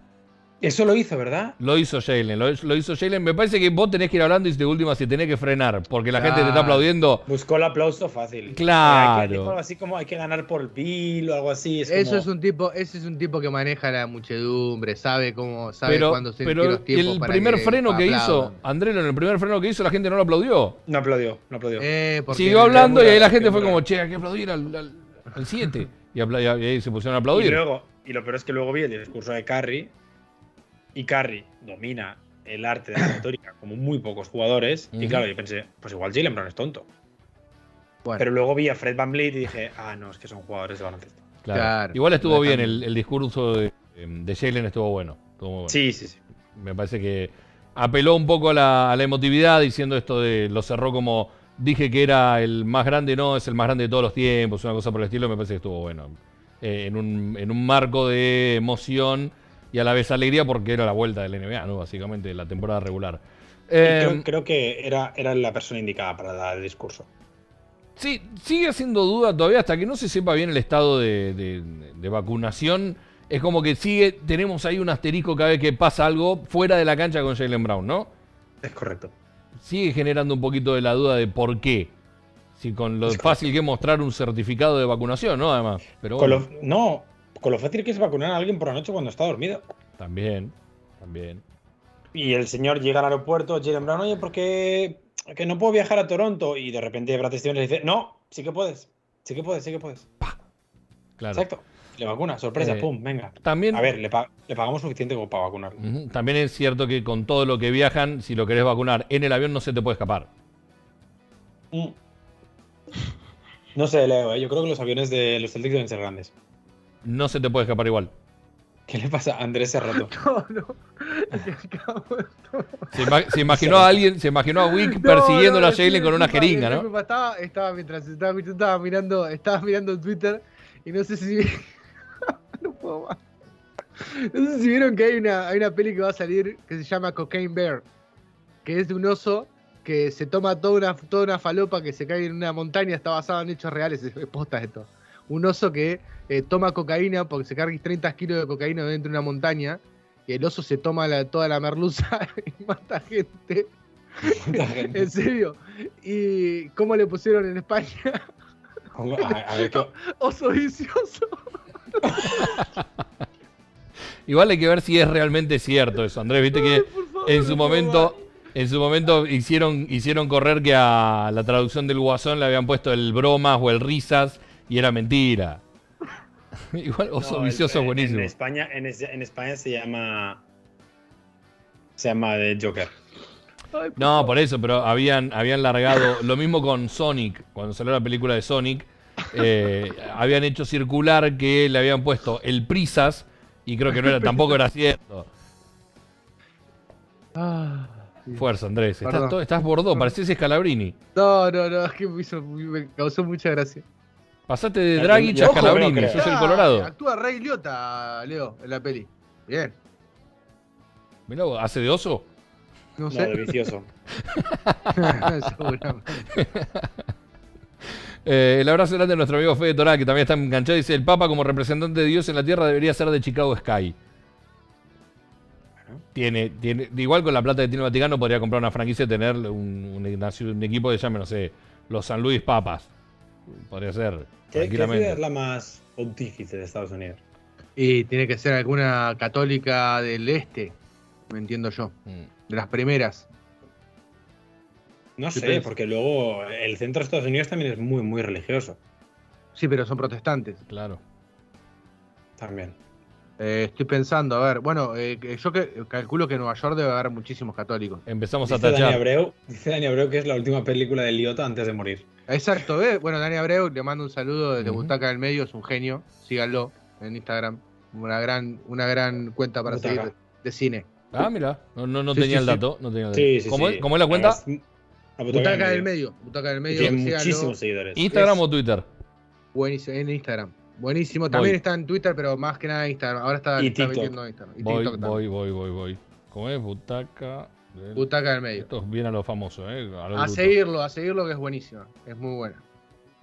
Eso lo hizo, ¿verdad? Lo hizo Jalen, lo, lo hizo Jalen. Me parece que vos tenés que ir hablando y de última si tenés que frenar, porque la gente te está aplaudiendo. Buscó el aplauso fácil. Claro. Eh, que algo así como hay que ganar por el bill o algo así. Es Eso como- es un tipo, ese es un tipo que maneja la muchedumbre, sabe cómo, sabe Pero, cuándo se pero los tiempos el para primer que freno que hizo. Andrelo, en el primer freno que hizo, la gente no lo aplaudió. No aplaudió, no aplaudió. Eh, Siguió hablando y ahí la gente fue como, che, hay que aplaudir al 7. Y, y ahí se pusieron a y aplaudir. luego, y lo peor es que luego vi el discurso de Carry y Carry domina el arte de la retórica como muy pocos jugadores. Y claro, yo pensé, pues igual Jalen Brown es tonto. Bueno, Pero luego vi a Fred Van Vliet y dije, ah, no, es que son jugadores de baloncesto. Claro. Claro. Igual estuvo bien, el, el discurso de, de Jalen estuvo bueno. estuvo muy bueno. Sí, sí, sí. Me parece que apeló un poco a la, a la emotividad diciendo esto de lo cerró como dije que era el más grande, no, es el más grande de todos los tiempos, una cosa por el estilo, me parece que estuvo bueno. Eh, en, un, en un marco de emoción y a la vez alegría porque era la vuelta del NBA, ¿no? Básicamente, la temporada regular. Eh, creo, creo que era, era la persona indicada para dar el discurso. Sí, sigue haciendo duda todavía hasta que no se sepa bien el estado de, de- de vacunación. Es como que sigue, tenemos ahí un asterisco cada vez que pasa algo fuera de la cancha con Jalen Brown, ¿no? Es correcto. Sigue generando un poquito de la duda de por qué. Si con lo fácil que es mostrar un certificado de vacunación, ¿no? Además. Pero Con lo- no, con lo fácil que es vacunar a alguien por la noche cuando está dormido. también, también. Y el señor llega al aeropuerto, Jalen Brown, oye, ¿por qué que no puedo viajar a Toronto? Y de repente Brad Stevens le dice, no, sí que puedes, sí que puedes, sí que puedes. Claro. Exacto. Le vacuna, sorpresa, Eh, pum, venga. También, A ver, le, pa- le pagamos suficiente como para vacunar. También es cierto que con todo lo que viajan, si lo querés vacunar en el avión no se te puede escapar. Mm. No sé, Leo, ¿eh? yo creo que los aviones de los Celtics deben ser grandes. No se te puede escapar igual. ¿Qué le pasa a Andrés Serrato? [laughs] No, no. De- Se, ima- se imaginó a alguien, se imaginó a Wick No, persiguiendo no, a Jalen con una jeringa, ¿no? Estaba, estaba mientras estaba, estaba mirando, estaba mirando Twitter y no sé si [laughs] no puedo más. No sé si vieron que hay una, hay una peli que va a salir que se llama Cocaine Bear, que es de un oso que se toma toda una, toda una falopa que se cae en una montaña, está basado en hechos reales, es posta esto. Un oso que eh, toma cocaína porque se carga 30 kilos de cocaína dentro de una montaña y el oso se toma la- toda la merluza [laughs] y mata gente. [laughs] En serio. ¿Y cómo le pusieron en España? A, a ver qué. [laughs] Oso vicioso. Igual hay que ver si es realmente cierto eso, Andrés. Viste que favor, en su momento, en su momento hicieron, hicieron correr que a la traducción del guasón le habían puesto el bromas o el risas y era mentira. [laughs] Igual oso No, el- vicioso es en- buenísimo. En España, en, es- en España se llama. Se llama The Joker. más. Ay, por No, por eso, pero habían, habían largado. [laughs] Lo mismo con Sonic, cuando salió la película de Sonic. eh, habían hecho circular que le habían puesto el prisas y creo que no era, [laughs] tampoco era cierto. Ah, sí. Fuerza, Andrés. Estás, estás bordó, pareces Scalabrini. No, no, no, es que me, hizo- me causó mucha gracia. Pasaste de Dragic a creo. sos el Ah, Colorado. Actúa Rey Liotta, Leo, en la peli. Bien. Mirá, vos, ¿hace de oso? No No, sé. de vicioso. [laughs] [laughs] Seguramente. Eh, el abrazo grande de nuestro amigo Fede Torá, que también está enganchado. Dice: El Papa, como representante de Dios en la tierra, debería ser de Chicago Sky. Tiene, tiene, igual con la plata que tiene el Vaticano, podría comprar una franquicia y tener un, un, un equipo que se llame, no sé, los San Luis Papas. Podría ser. ¿Qué, ¿Qué tranquilamente. ciudad es la más pontífice de Estados Unidos? Y tiene que ser alguna católica del este, me entiendo yo. Mm. De las primeras. No ¿Qué sé, porque luego el centro de Estados Unidos también es muy, muy religioso. Sí, pero son protestantes. Claro. También. Eh, estoy pensando, a ver, bueno, eh, que yo que, calculo que en Nueva York debe haber muchísimos católicos. Empezamos a Dice Dani, tachar. Abreu, dice Dani Abreu que es la última película de Liotta antes de morir. Exacto, ¿eh? Bueno, Dani Abreu, le mando un saludo desde. Butaca del Medio, es un genio, síganlo en Instagram. Una gran, una gran cuenta para Butaca. seguir de cine. Ah, mira. No, no, no Sí, tenía sí, el sí. dato. No tenía el dato. Sí, sí, ¿Cómo, sí. es- cómo es la cuenta? La Butaca Butaca del Medio. Medio, Butaca del Medio, Tiene muchísimos seguidores. ¿Instagram Es- o Twitter? Buenísimo, en Instagram. Buenísimo. También Voy. está en Twitter, pero más que nada en Instagram. Ahora está, está metiendo en Instagram. Y Voy, TikTok voy, voy, voy, voy. ¿Cómo es? Butaca. del- Butaca del Medio. Esto es bien a lo famoso, ¿eh? A seguirlo, a seguirlo que es buenísimo. Es muy buena.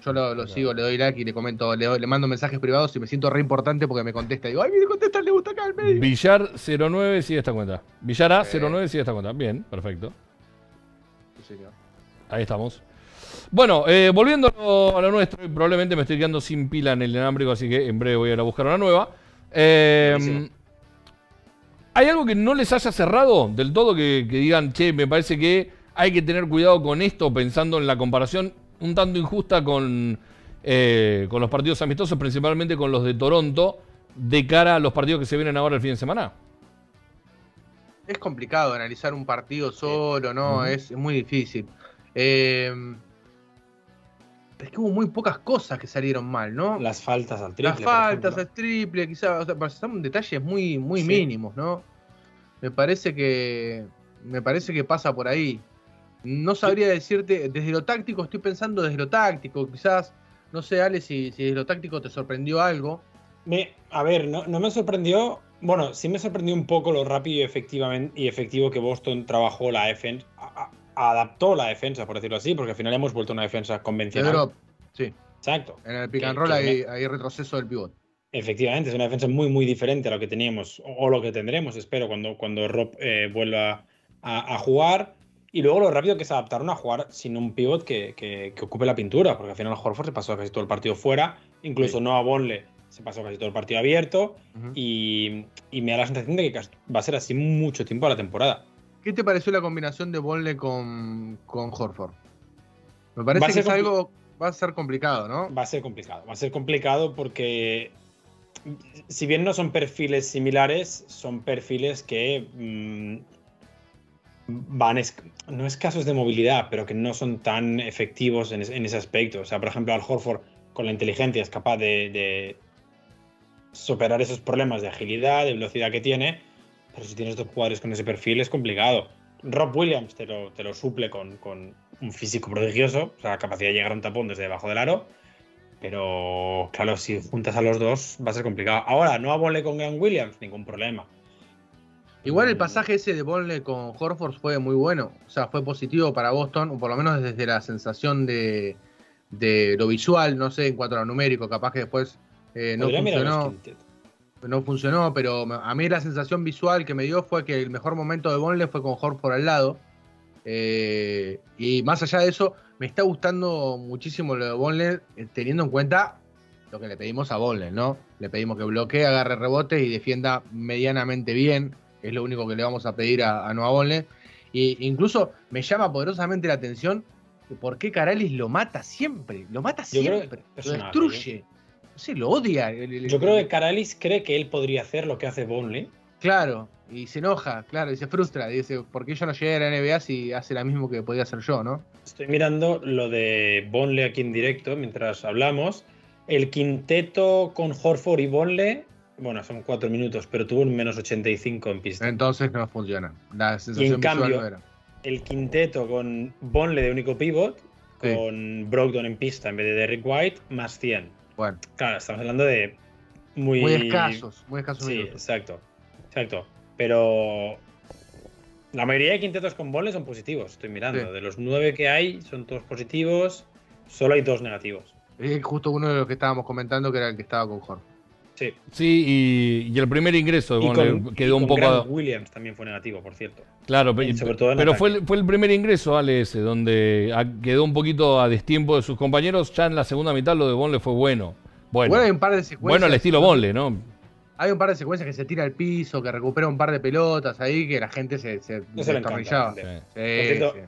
Yo lo, lo Claro. sigo, le doy like y le comento, le, doy- le mando mensajes privados y me siento re importante porque me contesta. Digo, ay, mire, contesta el de Butaca del Medio. Villar 09 sigue esta cuenta. Villar A Sí. 09 sigue esta cuenta. Bien, perfecto. Sí, señor. Ahí estamos. Bueno, eh, volviendo a lo, nuestro, probablemente me estoy quedando sin pila en el inalámbrico, así que en breve voy a ir a buscar una nueva. Eh. ¿Hay algo que no les haya cerrado del todo? Que, que digan, che, me parece que hay que tener cuidado con esto, pensando en la comparación un tanto injusta con, eh, con los partidos amistosos, principalmente con los de Toronto, de cara a los partidos que se vienen ahora el fin de semana. Es complicado analizar un partido solo, ¿no? Es muy difícil. Eh, es que hubo muy pocas cosas que salieron mal, ¿no? Las faltas al triple. Las faltas, el triple, quizás, o sea, detalles muy, muy Sí. mínimos, ¿no? Me parece que. Me parece que pasa por ahí. No sabría decirte, desde lo táctico, estoy pensando desde lo táctico, quizás, no sé, Ale, si, si desde lo táctico te sorprendió algo. Me- a ver, no, no me sorprendió. Bueno, sí me sorprendió un poco lo rápido y, efectivamente, y efectivo que Boston trabajó la defensa, adaptó la defensa, por decirlo así, porque al final hemos vuelto a una defensa De convencional. drop, sí. Exacto. En el pick and roll que hay, hay retroceso del pivot. Efectivamente, es una defensa muy, muy diferente a lo que teníamos o, o lo que tendremos, espero, cuando, cuando Rob eh, vuelva a, a jugar. Y luego lo rápido que se adaptaron a jugar sin un pivot que, que- que ocupe la pintura, porque al final Horford se pasó casi todo el partido fuera, incluso Sí. Noah Bonle se pasó casi todo el partido abierto. Ujú. Y, y me da la sensación de que va a ser así mucho tiempo a la temporada. ¿Qué te pareció la combinación de Bonle con, con Horford? Me parece que es algo. Va a ser complicado, ¿no? Va a ser complicado. Va a ser complicado porque, si bien no son perfiles similares, son perfiles que mm, van, es- no escasos de movilidad, pero que no son tan efectivos en, es- en ese aspecto. O sea, por ejemplo, Al Horford con la inteligencia es capaz de, de superar esos problemas de agilidad, de velocidad que tiene, pero si tienes dos jugadores con ese perfil es complicado. Rob Williams te lo, te lo suple con, con un físico prodigioso, o sea, la capacidad de llegar a un tapón desde debajo del aro. Pero claro, si juntas a los dos va a ser complicado. Ahora, no abole con Grant Williams, ningún problema. Igual el Mm, pasaje ese de Bonle con Horford fue muy bueno. O sea, fue positivo para Boston, o por lo menos desde la sensación de, de lo visual, no sé, en cuanto a lo numérico, capaz que después eh, no funcionó. No funcionó, pero a mí la sensación visual que me dio fue que el mejor momento de Bonle fue con Horford al lado. Eh, y más allá de eso, me está gustando muchísimo lo de Bonle, eh, teniendo en cuenta lo que le pedimos a Bonle, ¿no? Le pedimos que bloquee, agarre rebotes y defienda medianamente bien. Es lo único que le vamos a pedir a, a Noah Bonle. Y incluso me llama poderosamente la atención por qué Caralis lo mata siempre. Lo mata siempre. Lo destruye. Sé, lo odia. El- el- Yo creo que Caralis cree que él podría hacer lo que hace Bonley. Claro, y se enoja, claro, y se frustra. Y dice, ¿por qué yo no llegué a la NBA si hace lo mismo que podía hacer yo, no? Estoy mirando lo de Bonley aquí en directo mientras hablamos. El quinteto con Horford y Bonley, bueno, son cuatro minutos, pero tuvo un menos 85 en pista. Entonces no funciona. La sensación visual cambio, no era. El quinteto con Bonley de único pivot, Sí. con Brogdon en pista en vez de Derrick White, más 100. Bueno, Claro, estamos hablando de muy, muy escasos, muy escasos Sí, minutos. exacto. Exacto. Pero la mayoría de quintetos con Bonley son positivos, estoy mirando. Sí. De los nueve que hay, son todos positivos. Solo hay dos negativos. Es justo uno de los que estábamos comentando que era el que estaba con Jorge. Sí. Sí, y, y el primer ingreso de Y con, quedó y un poco. Grant Williams también fue negativo, por cierto. Claro, y pe- sobre todo pero ataque. fue el, fue el primer ingreso, Ale, ese, donde a- quedó un poquito a destiempo de sus compañeros. Ya en la segunda mitad lo de Bonle fue bueno. Bueno, Bueno, hay un par de secuencias. bueno al estilo Bonle, ¿no? Hay un par de secuencias que se tira al piso, que recupera un par de pelotas ahí, que la gente se, se encanta. Sí. Sí, cierto, sí.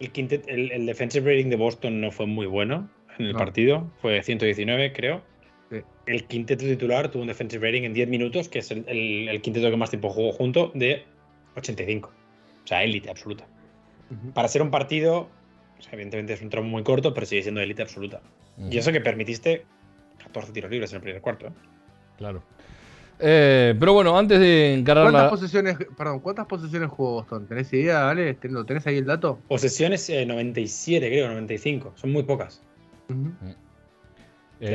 El, quintet, el, el defensive rating de Boston no fue muy bueno en el No. partido. Fue 119, creo. Sí. El quinteto titular tuvo un defensive rating en 10 minutos, que es el, el- el quinteto que más tiempo jugó junto, de 85. O sea, élite absoluta. Para ser un partido, o sea, evidentemente es un tramo muy corto, pero sigue siendo élite absoluta. Y eso que permitiste 14 tiros libres en el primer cuarto. ¿eh? Claro. Eh, pero bueno, antes de encarar ¿Cuántas la. posiciones, perdón, cuántas posiciones jugó Boston? ¿Tenés idea, Ale? ¿Ten- ¿Lo tenés ahí el dato? Posesiones eh, 97, creo, 95. Son muy pocas. Eh,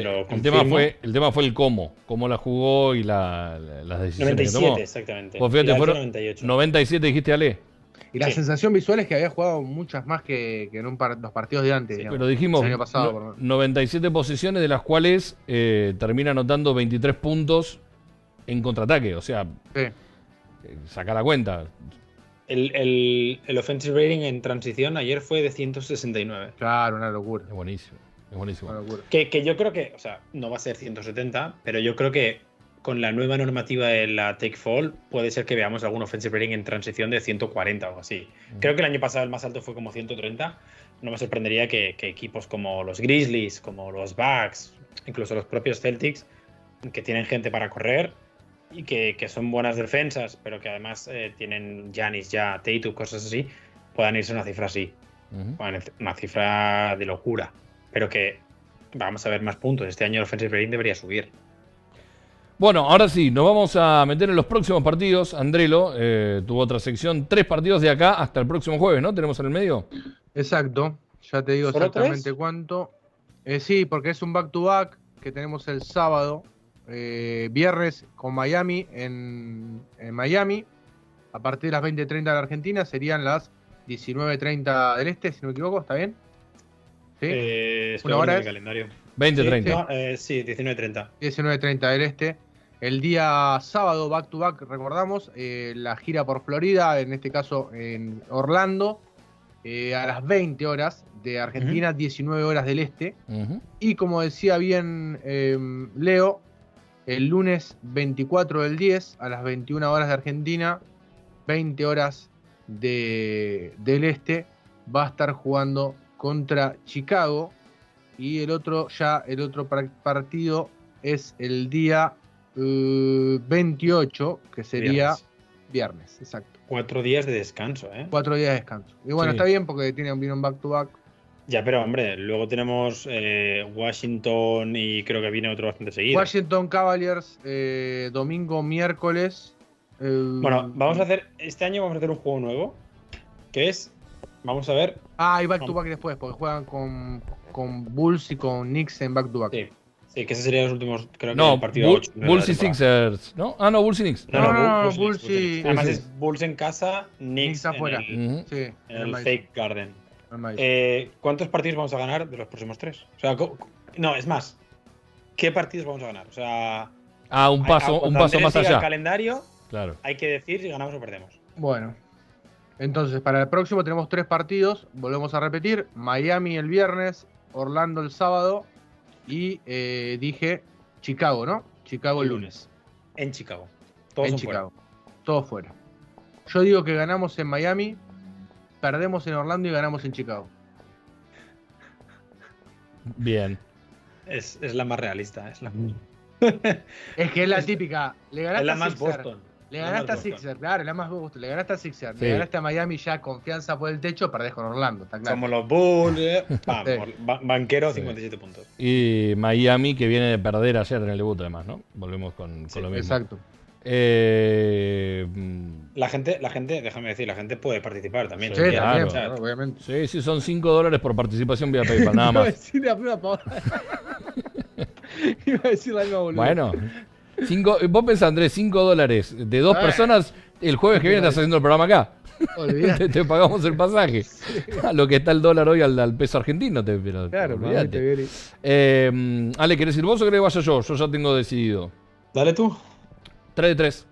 lo el, tema fue, el tema fue el cómo, cómo la jugó y la- la- las decisiones que 97, tomó. exactamente. Pues fíjate, fueron 98. 97, dijiste Ale. Y la Sí. sensación visual es que había jugado muchas más que, que en un par- los partidos de antes. Sí, digamos. Pero dijimos El año pasado, no- por lo menos. 97 posiciones, de las cuales eh, termina anotando 23 puntos en contraataque. O sea, Sí. eh, saca la cuenta. El, el, el offensive rating en transición ayer fue de 169. Claro, una locura. Es buenísimo. Es buenísimo. Que, que yo creo que, o sea, no va a ser 170, pero yo creo que con la nueva normativa de la Take Fall puede ser que veamos algún offensive rating en transición de 140 o algo así. Creo que el año pasado el más alto fue como 130. No me sorprendería que, que equipos como los Grizzlies, como los Bucks, incluso los propios Celtics, que tienen gente para correr y que, que son buenas defensas, pero que además eh, tienen Janis ya, Tatum, cosas así, puedan irse a una cifra así. Ujú. Una, una cifra de locura. Pero que vamos a ver más puntos. Este año el offensive rating debería subir. Bueno, ahora sí, nos vamos a meter en los próximos partidos. Andrelo eh, tuvo otra sección, tres partidos de acá hasta el próximo jueves, ¿no? Tenemos en el medio. Exacto. Ya te digo ¿Solo exactamente tres? cuánto. Eh, sí, porque es un back-to-back que tenemos el sábado, eh, viernes con Miami en, en Miami. A partir de las 20.30 de la Argentina serían las 19.30 del este, si no me equivoco, ¿está bien? Sí. Eh, Una hora es- calendario. 20-30. Sí, no, eh, sí, 19.30. 19.30 del este. El día sábado, back to back, recordamos, eh, la gira por Florida, en este caso en Orlando, eh, a las 20 horas de Argentina, 19 horas del este. Y como decía bien eh, Leo, el lunes 24 del 10 a las 21 horas de Argentina, 20 horas de- del este, va a estar jugando contra Chicago. Y el otro, ya el otro par- partido es el día eh, 28, que sería Viernes. viernes, exacto. Cuatro días de descanso, ¿eh? Cuatro días de descanso. Y bueno, Sí. está bien porque tiene un back to back. Ya, pero hombre, luego tenemos eh, Washington y creo que viene otro bastante seguido. Washington Cavaliers, eh, domingo, miércoles. eh, Bueno, vamos a hacer, este año vamos a hacer un juego nuevo, que es, vamos a ver, Ah, hay back to back después, porque juegan con, con Bulls y con Knicks en back to back. sí, sí, que ese sería los últimos, creo que No, el partido Bull- 8 de la Bulls y. Sixers, ¿no? Ah, no, Bulls y Knicks. No, no, No, no, Bulls, no, Bulls, y- Además es Bulls en casa, Knicks, Knicks afuera. en el. Sí, en el Fake Garden. el. Eh, ¿Cuántos partidos vamos a ganar de los próximos tres? O sea, no, es más, ¿qué partidos vamos a ganar? O sea, Ah, un a- a- paso, un paso más diga el allá. calendario, Claro. hay que decir si ganamos o perdemos. Bueno, entonces para el próximo tenemos tres partidos. Volvemos a repetir: Miami el viernes, Orlando el sábado y eh, dije Chicago, ¿no? Chicago el lunes. En Chicago. Todos en son fuera. Chicago. Todo fuera. Yo digo que ganamos en Miami, perdemos en Orlando y ganamos en Chicago. Bien. Es, es la más realista. Es la, [laughs] Es que es la típica. Le ganaste es la más. Boston. Le ganaste a. Sixer, claro, la más Boston. Le ganaste a Sixer. Sí. Le ganaste a Miami ya confianza por el techo, perdés con Orlando, está claro. Somos los Bulls. eh. [laughs] Vamos, Sí. ba- banquero, Sí. 57 puntos. Y Miami que viene de perder ayer en el debut, además, ¿no? Volvemos con, con Sí, lo mismo. Exacto. Eh, mm, La gente, la gente, déjame decir, la gente puede participar también. Sí, obviamente. sí, sí, son 5 dólares por participación vía PayPal, [laughs] nada Iba a más. decir la misma pavada. [laughs] Iba a decir la misma. Bueno, cinco, vos pensás, Andrés, 5 dólares de dos Eh. personas, el jueves que viene estás haciendo el programa acá. [laughs] Te, te pagamos el pasaje. A lo que está el dólar hoy al, al peso argentino, te, pero Claro, olvídate. Eh, Ale, ¿querés ir vos o querés que vaya yo? Yo ya tengo decidido. Dale tú. 3 de 3.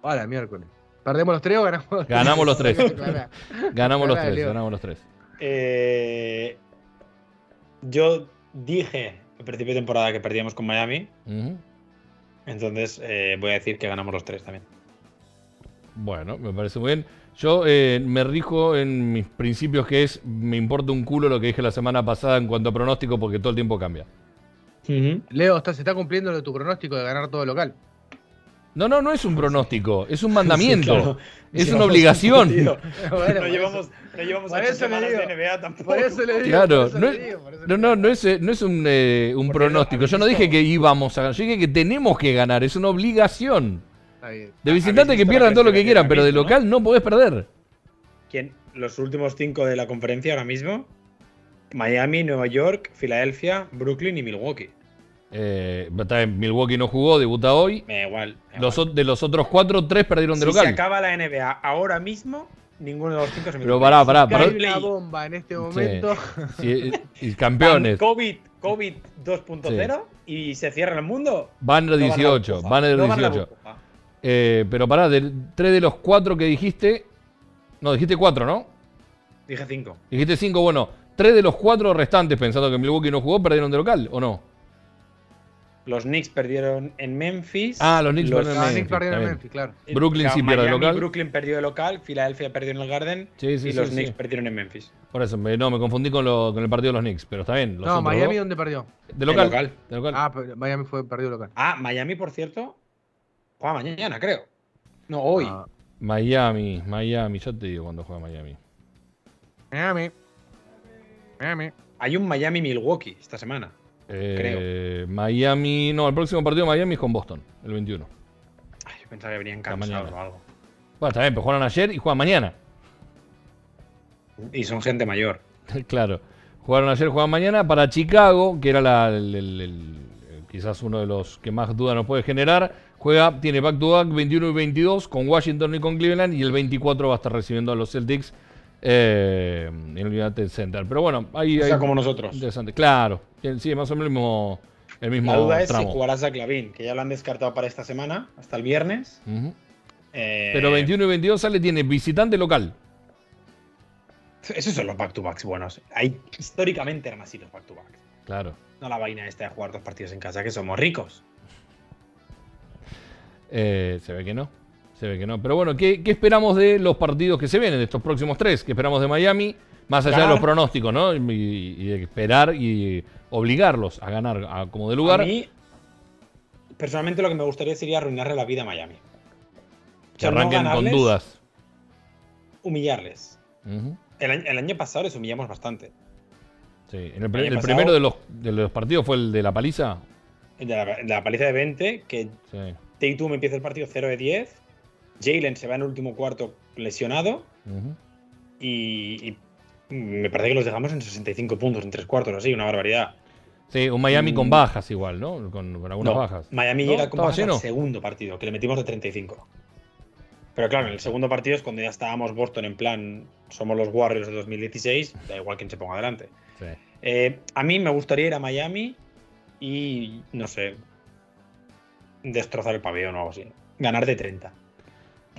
Hola, miércoles. ¿Perdemos los tres o ganamos los tres? Ganamos los tres. [laughs] Clara. Ganamos los Clara, tres, Leo. ganamos los tres. Eh, yo dije al principio de temporada que perdíamos con Miami. Entonces eh, voy a decir que ganamos los tres también. Bueno, me parece muy bien. Yo eh, me rijo en mis principios que es, me importa un culo lo que dije la semana pasada en cuanto a pronóstico porque todo el tiempo cambia. Leo, está- se está cumpliendo lo de tu pronóstico de ganar todo local. No, no, no es un pronóstico, es un mandamiento. [laughs] Sí, claro. Es una obligación. un partido. [laughs] Bueno, no por llevamos, no llevamos por ocho eso le semanas digo. de NBA tampoco. Por eso le digo. Claro, no es- digo, No, no, no es, no es un, eh, un pronóstico. Yo no dije que íbamos a ganar, yo dije que tenemos que ganar, es una obligación. De ¿Habéis visitante que pierdan todo lo que quieran, pero de local no podés perder. ¿Quién? Los últimos cinco de la conferencia ahora mismo. Miami, Nueva York, Filadelfia, Brooklyn y Milwaukee. Eh, Milwaukee no jugó, debuta hoy. Me da igual. Los, igual. o- de los otros cuatro, tres perdieron de si se local. acaba la NBA ahora mismo, ninguno de los cinco se Pero pará, pará, pará. Una bomba en este momento. [laughs] Sí, y, y campeones. COVID, COVID 2.0 y se cierra el mundo. Banner No van a la 18, burbuja, Banner no van a la 18. burbuja. Eh, pero pará, de, tres de los cuatro que dijiste. No, dijiste cuatro, ¿no? Dije cinco. Dijiste cinco, bueno. Tres de los cuatro restantes, pensando que Milwaukee no jugó, perdieron de local, ¿o no? Los Knicks perdieron en Memphis. Ah, los Knicks perdieron en Memphis, Knicks perdieron está en bien. Memphis, claro. Brooklyn sí pierde de Miami, local. Brooklyn perdió de local, Filadelfia perdió en el Garden Sí, sí, y sí, los sí. Knicks perdieron en Memphis. Por eso, me, no, me confundí con, lo- con el partido de los Knicks, pero está bien. los No, Miami, dos- ¿dónde perdió? De local. local. de local. Ah, pero Miami fue perdido local. Ah, Miami, por cierto, juega mañana, creo. No, hoy. Ah, Miami, Miami, ya te digo cuando juega Miami. Miami. Miami. Hay un Miami-Milwaukee esta semana. Eh, Miami, no, el próximo partido de Miami es con Boston, el 21. Ay, yo pensaba que venían cansados o algo. Bueno, está bien, pero jugaron ayer y juegan mañana. Y son gente mayor. [laughs] claro. Jugaron ayer, juegan mañana para Chicago, que era la- el- el- el- quizás uno de los que más duda nos puede generar. Juega, tiene back to back 21 y 22 con Washington y con Cleveland y el 24 va a estar recibiendo a los Celtics eh, en el United Center. Pero bueno, ahí O sea, hay- como nosotros. interesante. Claro, sí, más o menos el mismo, el mismo La duda es si jugará Zach Lavin, que ya lo han descartado para esta semana, hasta el viernes. Eh, Pero 21 y 22 sale, tiene visitante local. Esos son los back-to-backs buenos. Hay, históricamente eran así los back-to-backs. Claro. No la vaina esta de jugar dos partidos en casa, que somos ricos. Eh, se ve que no. Se ve que no. Pero bueno, ¿qué, qué esperamos de los partidos que se vienen, de estos próximos tres? ¿Qué esperamos de Miami? Más allá de los pronósticos, ¿no? Y, y de esperar y obligarlos a ganar a- como de lugar. A mí, personalmente, lo que me gustaría sería arruinarle la vida a Miami. O que no arranquen con dudas. Humillarles. El, año- el año pasado les humillamos bastante. Sí. En el, pasado- primero de los, de los partidos fue el de la paliza. El de la, de la paliza de 20, que Sí. Tatum empieza el partido 0 de 10. Jalen se va en el último cuarto lesionado. Y, y me parece que los dejamos en 65 puntos, en tres cuartos, así, una barbaridad. Sí, un Miami con Mm. bajas igual, ¿no? Con, con algunas No, bajas. Miami ¿No? llega con ¿Estaba bajas al segundo partido, que le metimos de 35. Pero claro, en el segundo partido es cuando ya estábamos Boston en plan, somos los Warriors de 2016, da igual quién se ponga adelante. Sí. Eh, a mí me gustaría ir a Miami y, no sé, destrozar el pabellón o algo así. Ganar de 30.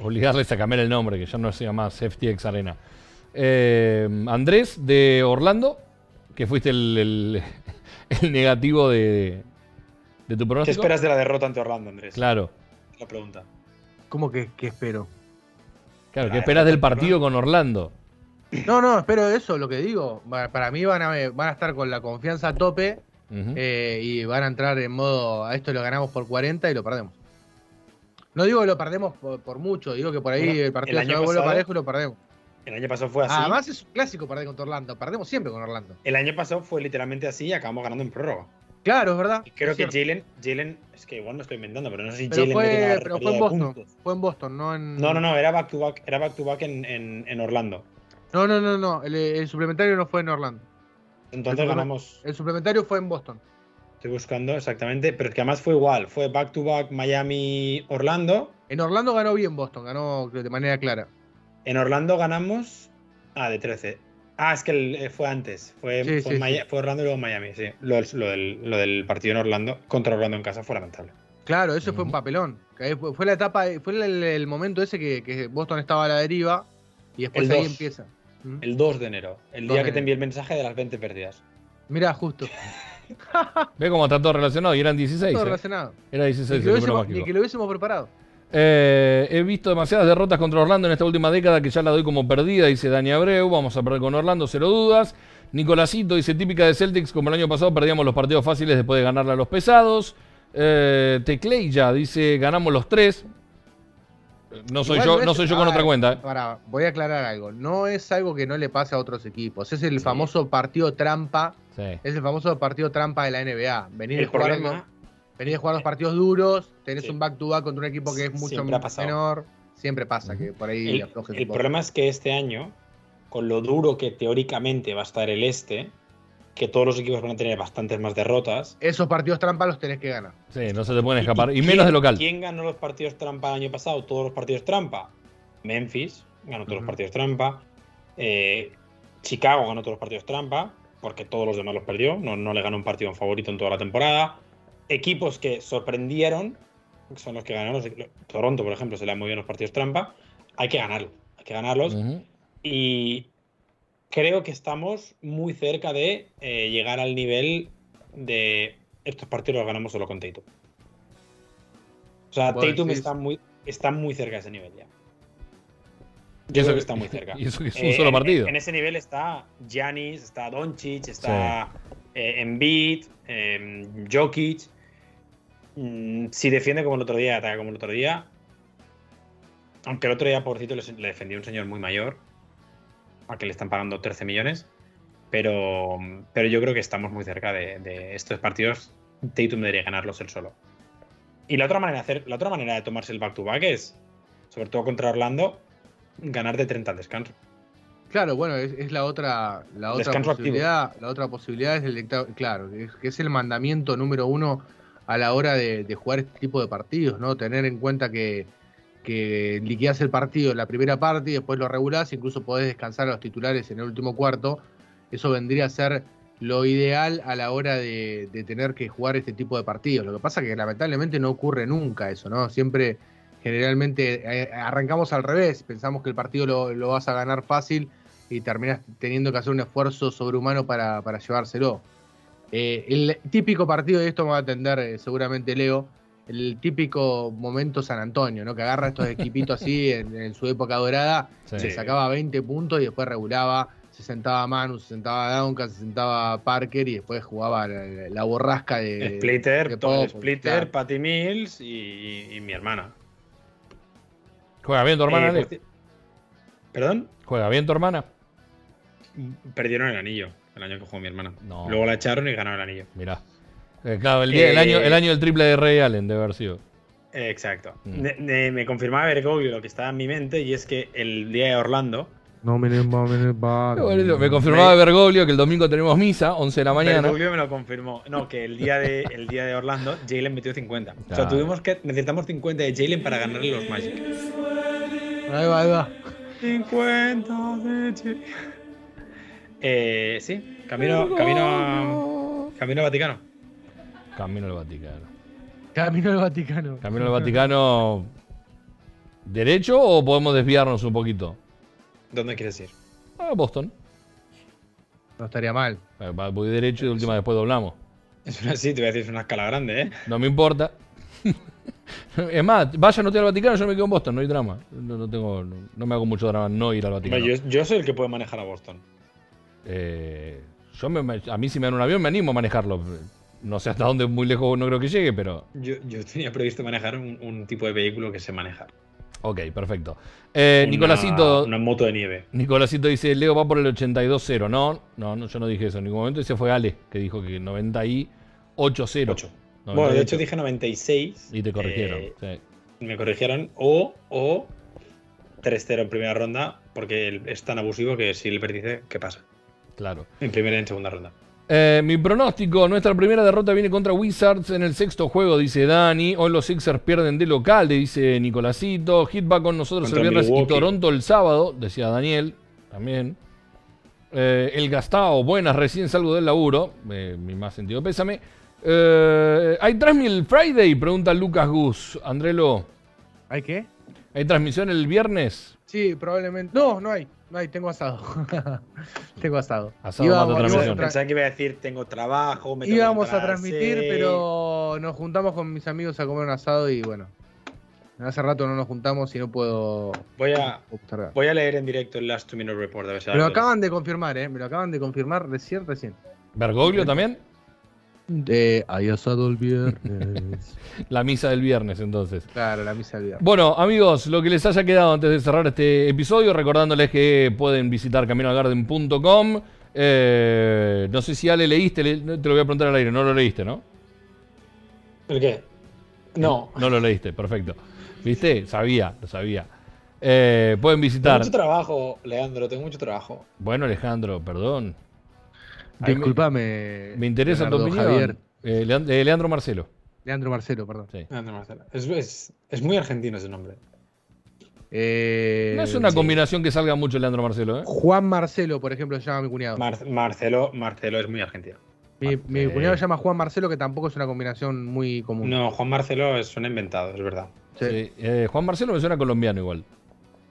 Obligarles a cambiar el nombre, que ya no se llama FTX Arena. Eh, Andrés de Orlando, que fuiste el, el- [laughs] el negativo de, de tu ¿Qué pronóstico. esperas de la derrota ante Orlando, Andrés? Claro, La pregunta. ¿Cómo que, que espero? claro. ¿Qué esperas del partido con Orlando? No, no, espero eso, lo que digo. Para mí van a, van a estar con la confianza a tope eh, y van a entrar en modo, a esto lo ganamos por 40 y lo perdemos. No digo que lo perdemos por, por mucho, digo que por ahí Bueno, el partido el año pasado- parejo y lo perdemos. El año pasado fue así. Además es un clásico perder contra Orlando, perdemos siempre con Orlando. el año pasado fue literalmente así y acabamos ganando en prórroga. Claro, es verdad. Y creo es que. Jalen, Jalen, es que igual no estoy inventando, pero no sé si pero Jalen fue, pero fue en Boston, fue en Boston, no en... No, no, no, era back to back, era back to back en, en, en Orlando. No, no, no, no, el, el suplementario no fue en Orlando. Entonces El- ganamos, El suplementario fue en Boston. Estoy buscando exactamente, pero es que además fue igual, fue back to back Miami Orlando. En Orlando ganó bien Boston, ganó de manera clara. En Orlando ganamos. Ah, de 13. Ah, es que el- eh, fue antes. Fue, Sí, fue, sí, Maya- sí. fue Orlando y luego Miami, sí. Lo, del- lo del, lo del partido en Orlando contra Orlando en casa fue lamentable. Claro, eso fue un papelón. Fue la etapa, fue el, el momento ese que, que Boston estaba a la deriva y después El ahí dos. empieza. ¿Mm? El 2 de enero. El 2 día que te envié el mensaje de las 20 pérdidas. Mirá, justo. [laughs] [laughs] Ve cómo está todo relacionado y eran 16. Todo eh. relacionado. Era Ni 16 que, el lo número hubiésemos, mágico. ni que lo hubiésemos preparado. Eh, he visto demasiadas derrotas contra Orlando en esta última década que ya la doy como perdida, dice Dani Abreu. Vamos a perder con Orlando, cero dudas. Nicolásito dice, típica de Celtics, como el año pasado perdíamos los partidos fáciles después de ganarle a los pesados. Eh, Tecleya dice, ganamos los tres. No soy Igual yo, no soy yo con otra cuenta. eh. Pará, voy a aclarar algo. No es algo que no le pase a otros equipos. Es el Sí. famoso partido trampa. Sí. Es el famoso partido trampa de la NBA. Venir de El jugar, problema, de jugar los partidos duros, tenés Sí. un back-to-back contra un equipo que es mucho menor. Siempre pasa que por ahí el, aflojes el problema es que este año, con lo duro que teóricamente va a estar el este, que todos los equipos van a tener bastantes más derrotas. Esos partidos trampa los tenés que ganar. Sí, no se te pueden escapar. Y menos de local. ¿Quién ganó los partidos trampa el año pasado? Todos los partidos trampa. Memphis ganó todos los partidos trampa. Eh, Chicago ganó todos los partidos trampa, porque todos los demás los perdió. No, no le ganó un partido en favorito en toda la temporada. Equipos que sorprendieron, que son los que ganaron. Toronto, por ejemplo, se le han muy bien los partidos trampa. Hay que ganarlos. Hay que ganarlos. Ujú. Y creo que estamos muy cerca de eh, llegar al nivel de estos partidos los ganamos solo con Tatum. O sea, Vos Tatum decís- está muy, está muy cerca de ese nivel ya. Y Yo eso creo que está muy cerca. [laughs] Y eso que es un Eh, solo en- partido. En, ese nivel está Giannis, está Doncic, está eh, Embiid, eh, Jokic. Mm, si defiende como el otro día, ataca como el otro día. Aunque el otro día, pobrecito, le, le defendió un señor muy mayor, al que le están pagando 13 millones. Pero, pero yo creo que estamos muy cerca de, de estos partidos. Tatum debería ganarlos él solo. Y la otra manera de hacer, la otra manera de tomarse el back-to-back es, sobre todo contra Orlando, ganar de 30 al descanso. Claro, bueno, es, es la otra, la otra Descanso activo. posibilidad. La otra posibilidad es el dictado, claro, es, que es el mandamiento número uno a la hora de, de jugar este tipo de partidos, ¿no? Tener en cuenta que, que liquidás el partido en la primera parte y después lo regulás, incluso podés descansar a los titulares en el último cuarto. Eso vendría a ser lo ideal a la hora de, de tener que jugar este tipo de partidos. Lo que pasa es que lamentablemente no ocurre nunca eso, ¿no? Siempre, generalmente, eh, arrancamos al revés, pensamos que el partido lo, lo vas a ganar fácil y terminas teniendo que hacer un esfuerzo sobrehumano para, para llevárselo. Eh, el típico partido, y esto me va a atender eh, seguramente Leo, el típico momento San Antonio, ¿no? Que agarra estos equipitos así [laughs] en, en su época dorada, Sí. se sacaba 20 puntos y después regulaba, se sentaba Manu, se sentaba Duncan, se sentaba Parker y después jugaba la, la borrasca de... Splitter, de Splitter, claro. Patty Mills y, y mi hermana. Juega bien tu hermana, Eh, ¿Perdón? Juega bien tu hermana. Perdieron el anillo el año que jugó mi hermana. No. Luego la echaron y ganaron el anillo. Mirá. Eh, claro, el, día- el Eh, año, el año del triple de Ray Allen debe haber sido. Exacto. Mm. Me confirmaba Bergoglio lo que estaba en mi mente y es que el día de Orlando, No [laughs] me Qué bonito. Me confirmaba Bergoglio que el domingo tenemos misa, 11 de la mañana. Bergoglio me lo confirmó. No, que el día de, el día de Orlando, Jalen metió 50. O sea, tuvimos que. Necesitamos 50 de Jalen para ganarle los Magic. Ahí va, ahí va. 50 de Jalen. Eh, sí, camino, camino, a, camino a Vaticano. Camino al Vaticano. Camino al Vaticano. Camino al Vaticano. ¿Derecho o podemos desviarnos un poquito? ¿Dónde quieres ir? A Boston. No estaría mal. Eh, Voy derecho y de última después doblamos. Es una, sí, te voy a decir, es una escala grande, ¿eh? No me importa. [laughs] es más, vaya no te al Vaticano, yo me quedo en Boston, no hay drama. No, no tengo, no, no me hago mucho drama no ir al Vaticano. Yo, yo soy el que puede manejar a Boston. Eh, yo me- me- a mí si me dan un avión me animo a manejarlo. No sé hasta dónde muy lejos no creo que llegue, pero... Yo, yo tenía previsto manejar un, un tipo de vehículo que sé manejar. Ok, perfecto. Eh, Una- Nicolásito, Una moto de nieve. Nicolásito dice, Leo va por el 82-0. No, no, no, yo no dije eso en ningún momento. Ese fue Ale, que dijo que 98-0. 8. Bueno, de hecho dije 96. Y te corrigieron. eh, sí. me corrigieron. O, o 3-0 en primera ronda, porque es tan abusivo que si el dice, ¿qué pasa? Claro. En primera y en segunda ronda. Eh, mi pronóstico, nuestra primera derrota viene contra Wizards en el sexto juego, dice Dani. Hoy los Sixers pierden de local, dice Nicolásito. Hit va con nosotros Contra el viernes y. Toronto el sábado, decía Daniel, también. Eh, el Gastao, buenas, recién salgo del laburo. eh, mi más sentido pésame. Eh, ¿Hay transmisión el Friday? Pregunta Lucas Gus. Andrelo, ¿Hay qué? ¿hay transmisión el viernes? Sí, probablemente. No, no hay. No hay, tengo asado. [laughs] tengo asado. Asado Íbamos- íbamos a Pensaba que iba a decir, tengo trabajo, me Íbamos a transmitir, pero nos juntamos con mis amigos a comer un asado y bueno. Hace rato no nos juntamos y no puedo Voy a, voy a leer en directo el Last Two Minute Report. A ver si Me lo acaban de confirmar, ¿eh? Me lo acaban de confirmar recién, recién. ¿Bergoglio también? Eh, hay asado el viernes. [laughs] La misa del viernes, entonces. claro, la misa del viernes. Bueno, amigos, lo que les haya quedado antes de cerrar este episodio, recordándoles que pueden visitar caminoalgarden.com. Eh, no sé si Ale leíste, le- te lo voy a preguntar al aire, no lo leíste, ¿no? ¿El qué? No. No lo leíste, perfecto. ¿Viste? Sabía, lo sabía. Eh, pueden Tengo visitar. mucho trabajo, Leandro, tengo mucho trabajo. Bueno, Alejandro, perdón. Me- Disculpame. Me, interesa tu Leonardo opinión. Javier. Eh, eh, Leandro Marcelo. Leandro Marcelo, perdón. Sí. Leandro Marcelo. Es, es, es muy argentino ese nombre. Eh, No es una sí. combinación que salga mucho Leandro Marcelo, ¿eh? Juan Marcelo, por ejemplo, se llama mi cuñado. Mar- Marcelo, Marcelo es muy argentino. mi, mi cuñado se llama Juan Marcelo, que tampoco es una combinación muy común. No, Juan Marcelo es, suena inventado, es verdad. Sí. Sí, eh, Juan Marcelo me suena colombiano igual.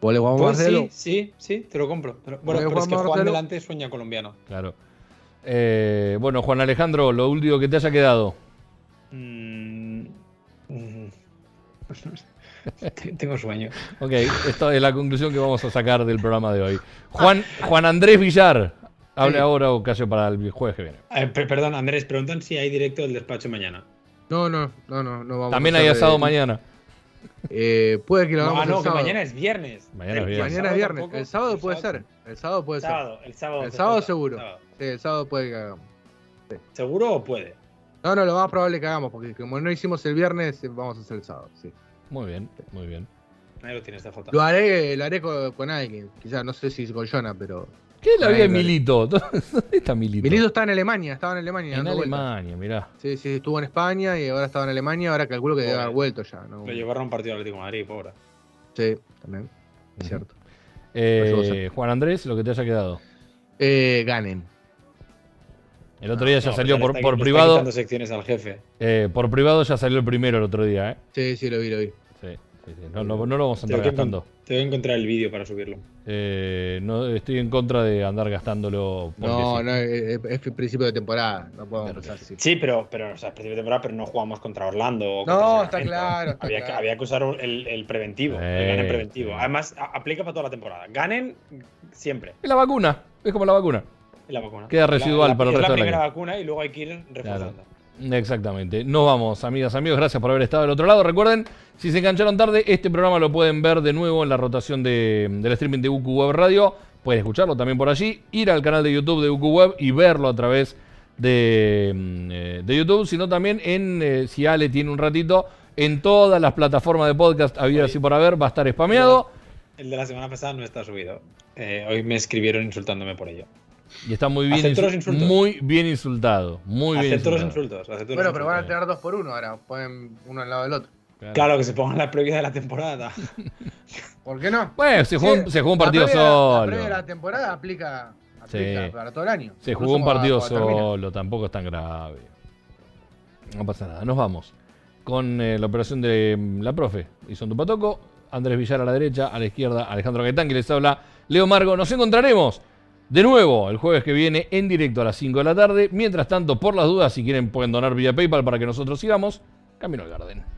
Ponle Juan Pues Marcelo. sí, sí, sí, te lo compro. Pero- bueno, pero es que Juan Juan Marcelo- delante sueña colombiano. Claro. Eh, bueno, Juan Alejandro, lo último que te haya quedado. Mm, mm, [laughs] Tengo sueño. Ok, esta es la conclusión que vamos a sacar del programa de hoy. Juan, Juan Andrés Villar, hable Sí. ahora o casi para el jueves que viene. Eh, per- perdón, Andrés, preguntan si hay directo del despacho mañana. No, no, no, no, no vamos También a hay asado de- mañana. Eh, puede que lo No, hagamos ah, no, el que sábado. mañana es viernes. Mañana es El- viernes. el Mañana es sábado viernes. tampoco. El sábado puede sábado- ser. El sábado puede ser. Sábado, el sábado. El sábado seguro. sábado. Sí, el sábado puede que hagamos. ¿Seguro o puede? No, no, lo más probable que hagamos, porque como no hicimos el viernes, vamos a hacer el sábado. Sí. Muy bien, muy bien. Ahí lo tienes. Lo haré, lo haré con, con alguien. Quizás, no sé si con Jonah, pero. ¿Qué es la vida de. Milito? [laughs] ¿Dónde está Milito? Milito está en Alemania, estaba en Alemania. en dando vueltas. Alemania, mirá. Sí, sí, estuvo en España y ahora estaba en Alemania. Ahora calculo que debe haber vuelto ya. ¿no? Lo llevaron a un partido de Atlético de Madrid, pobre. Sí, también. Es cierto. Eh. Juan Andrés, lo que te haya quedado. Eh, ganen. El otro día ya No, salió por, está- por privado. secciones al jefe. eh, por privado ya salió el primero el otro día, ¿eh? Sí, sí, lo vi, lo vi. Sí, sí, sí. No, no- no lo vamos a que, gastando. Encon- tengo que encontrar el vídeo para subirlo. Eh, no, estoy en contra de andar gastándolo. No, sí. no, es, es principio de temporada. No podemos Claro. empezar así. Sí, pero, pero o sea, principio de temporada, pero no jugamos contra Orlando. o contra No, está claro. está Había, que, claro. había que usar el, el preventivo, Sí, el ganen preventivo. sí. Además, a- aplica para toda la temporada. Ganen siempre Es la vacuna, es como la vacuna. la vacuna. Queda residual La- la- para el es resto la del primera vacuna y luego hay que ir reforzando. Exactamente. Nos vamos, amigas, amigos. Gracias por haber estado del otro lado. Recuerden, si se engancharon tarde, este programa lo pueden ver de nuevo en la rotación de, del streaming de UQ Web Radio. Pueden escucharlo también por allí, ir al canal de YouTube de UQ Web y verlo a través de, mm, eh, YouTube, sino también en, eh, si Ale tiene un ratito, en todas las plataformas de podcast Oye. y por haber, va a estar spameado. El de la semana pasada no está subido. Eh, hoy me escribieron insultándome por ello. Y está muy bien, muy bien insultado. Muy bien acepto los insultado. insultos. Bueno, pero van a tener dos por uno ahora. Ponen uno al lado del otro. Claro, que se pongan la previa de la temporada. [laughs] ¿Por qué no? Bueno, se jugó, un- Sí, se jugó un la partido previa- La solo. previa de la temporada aplica, aplica Sí. para todo el año. Se jugó un partido termina. solo, tampoco es tan grave. No pasa nada, nos vamos. Con eh, la operación de mm, la profe Ison Tupatoco, Andrés Villar a la derecha, a la izquierda Alejandro Gaitán, que les habla Leo Margo. Nos encontraremos de nuevo el jueves que viene en directo a las 5 de la tarde. Mientras tanto, por las dudas, si quieren pueden donar vía PayPal para que nosotros sigamos. Camino al Garden.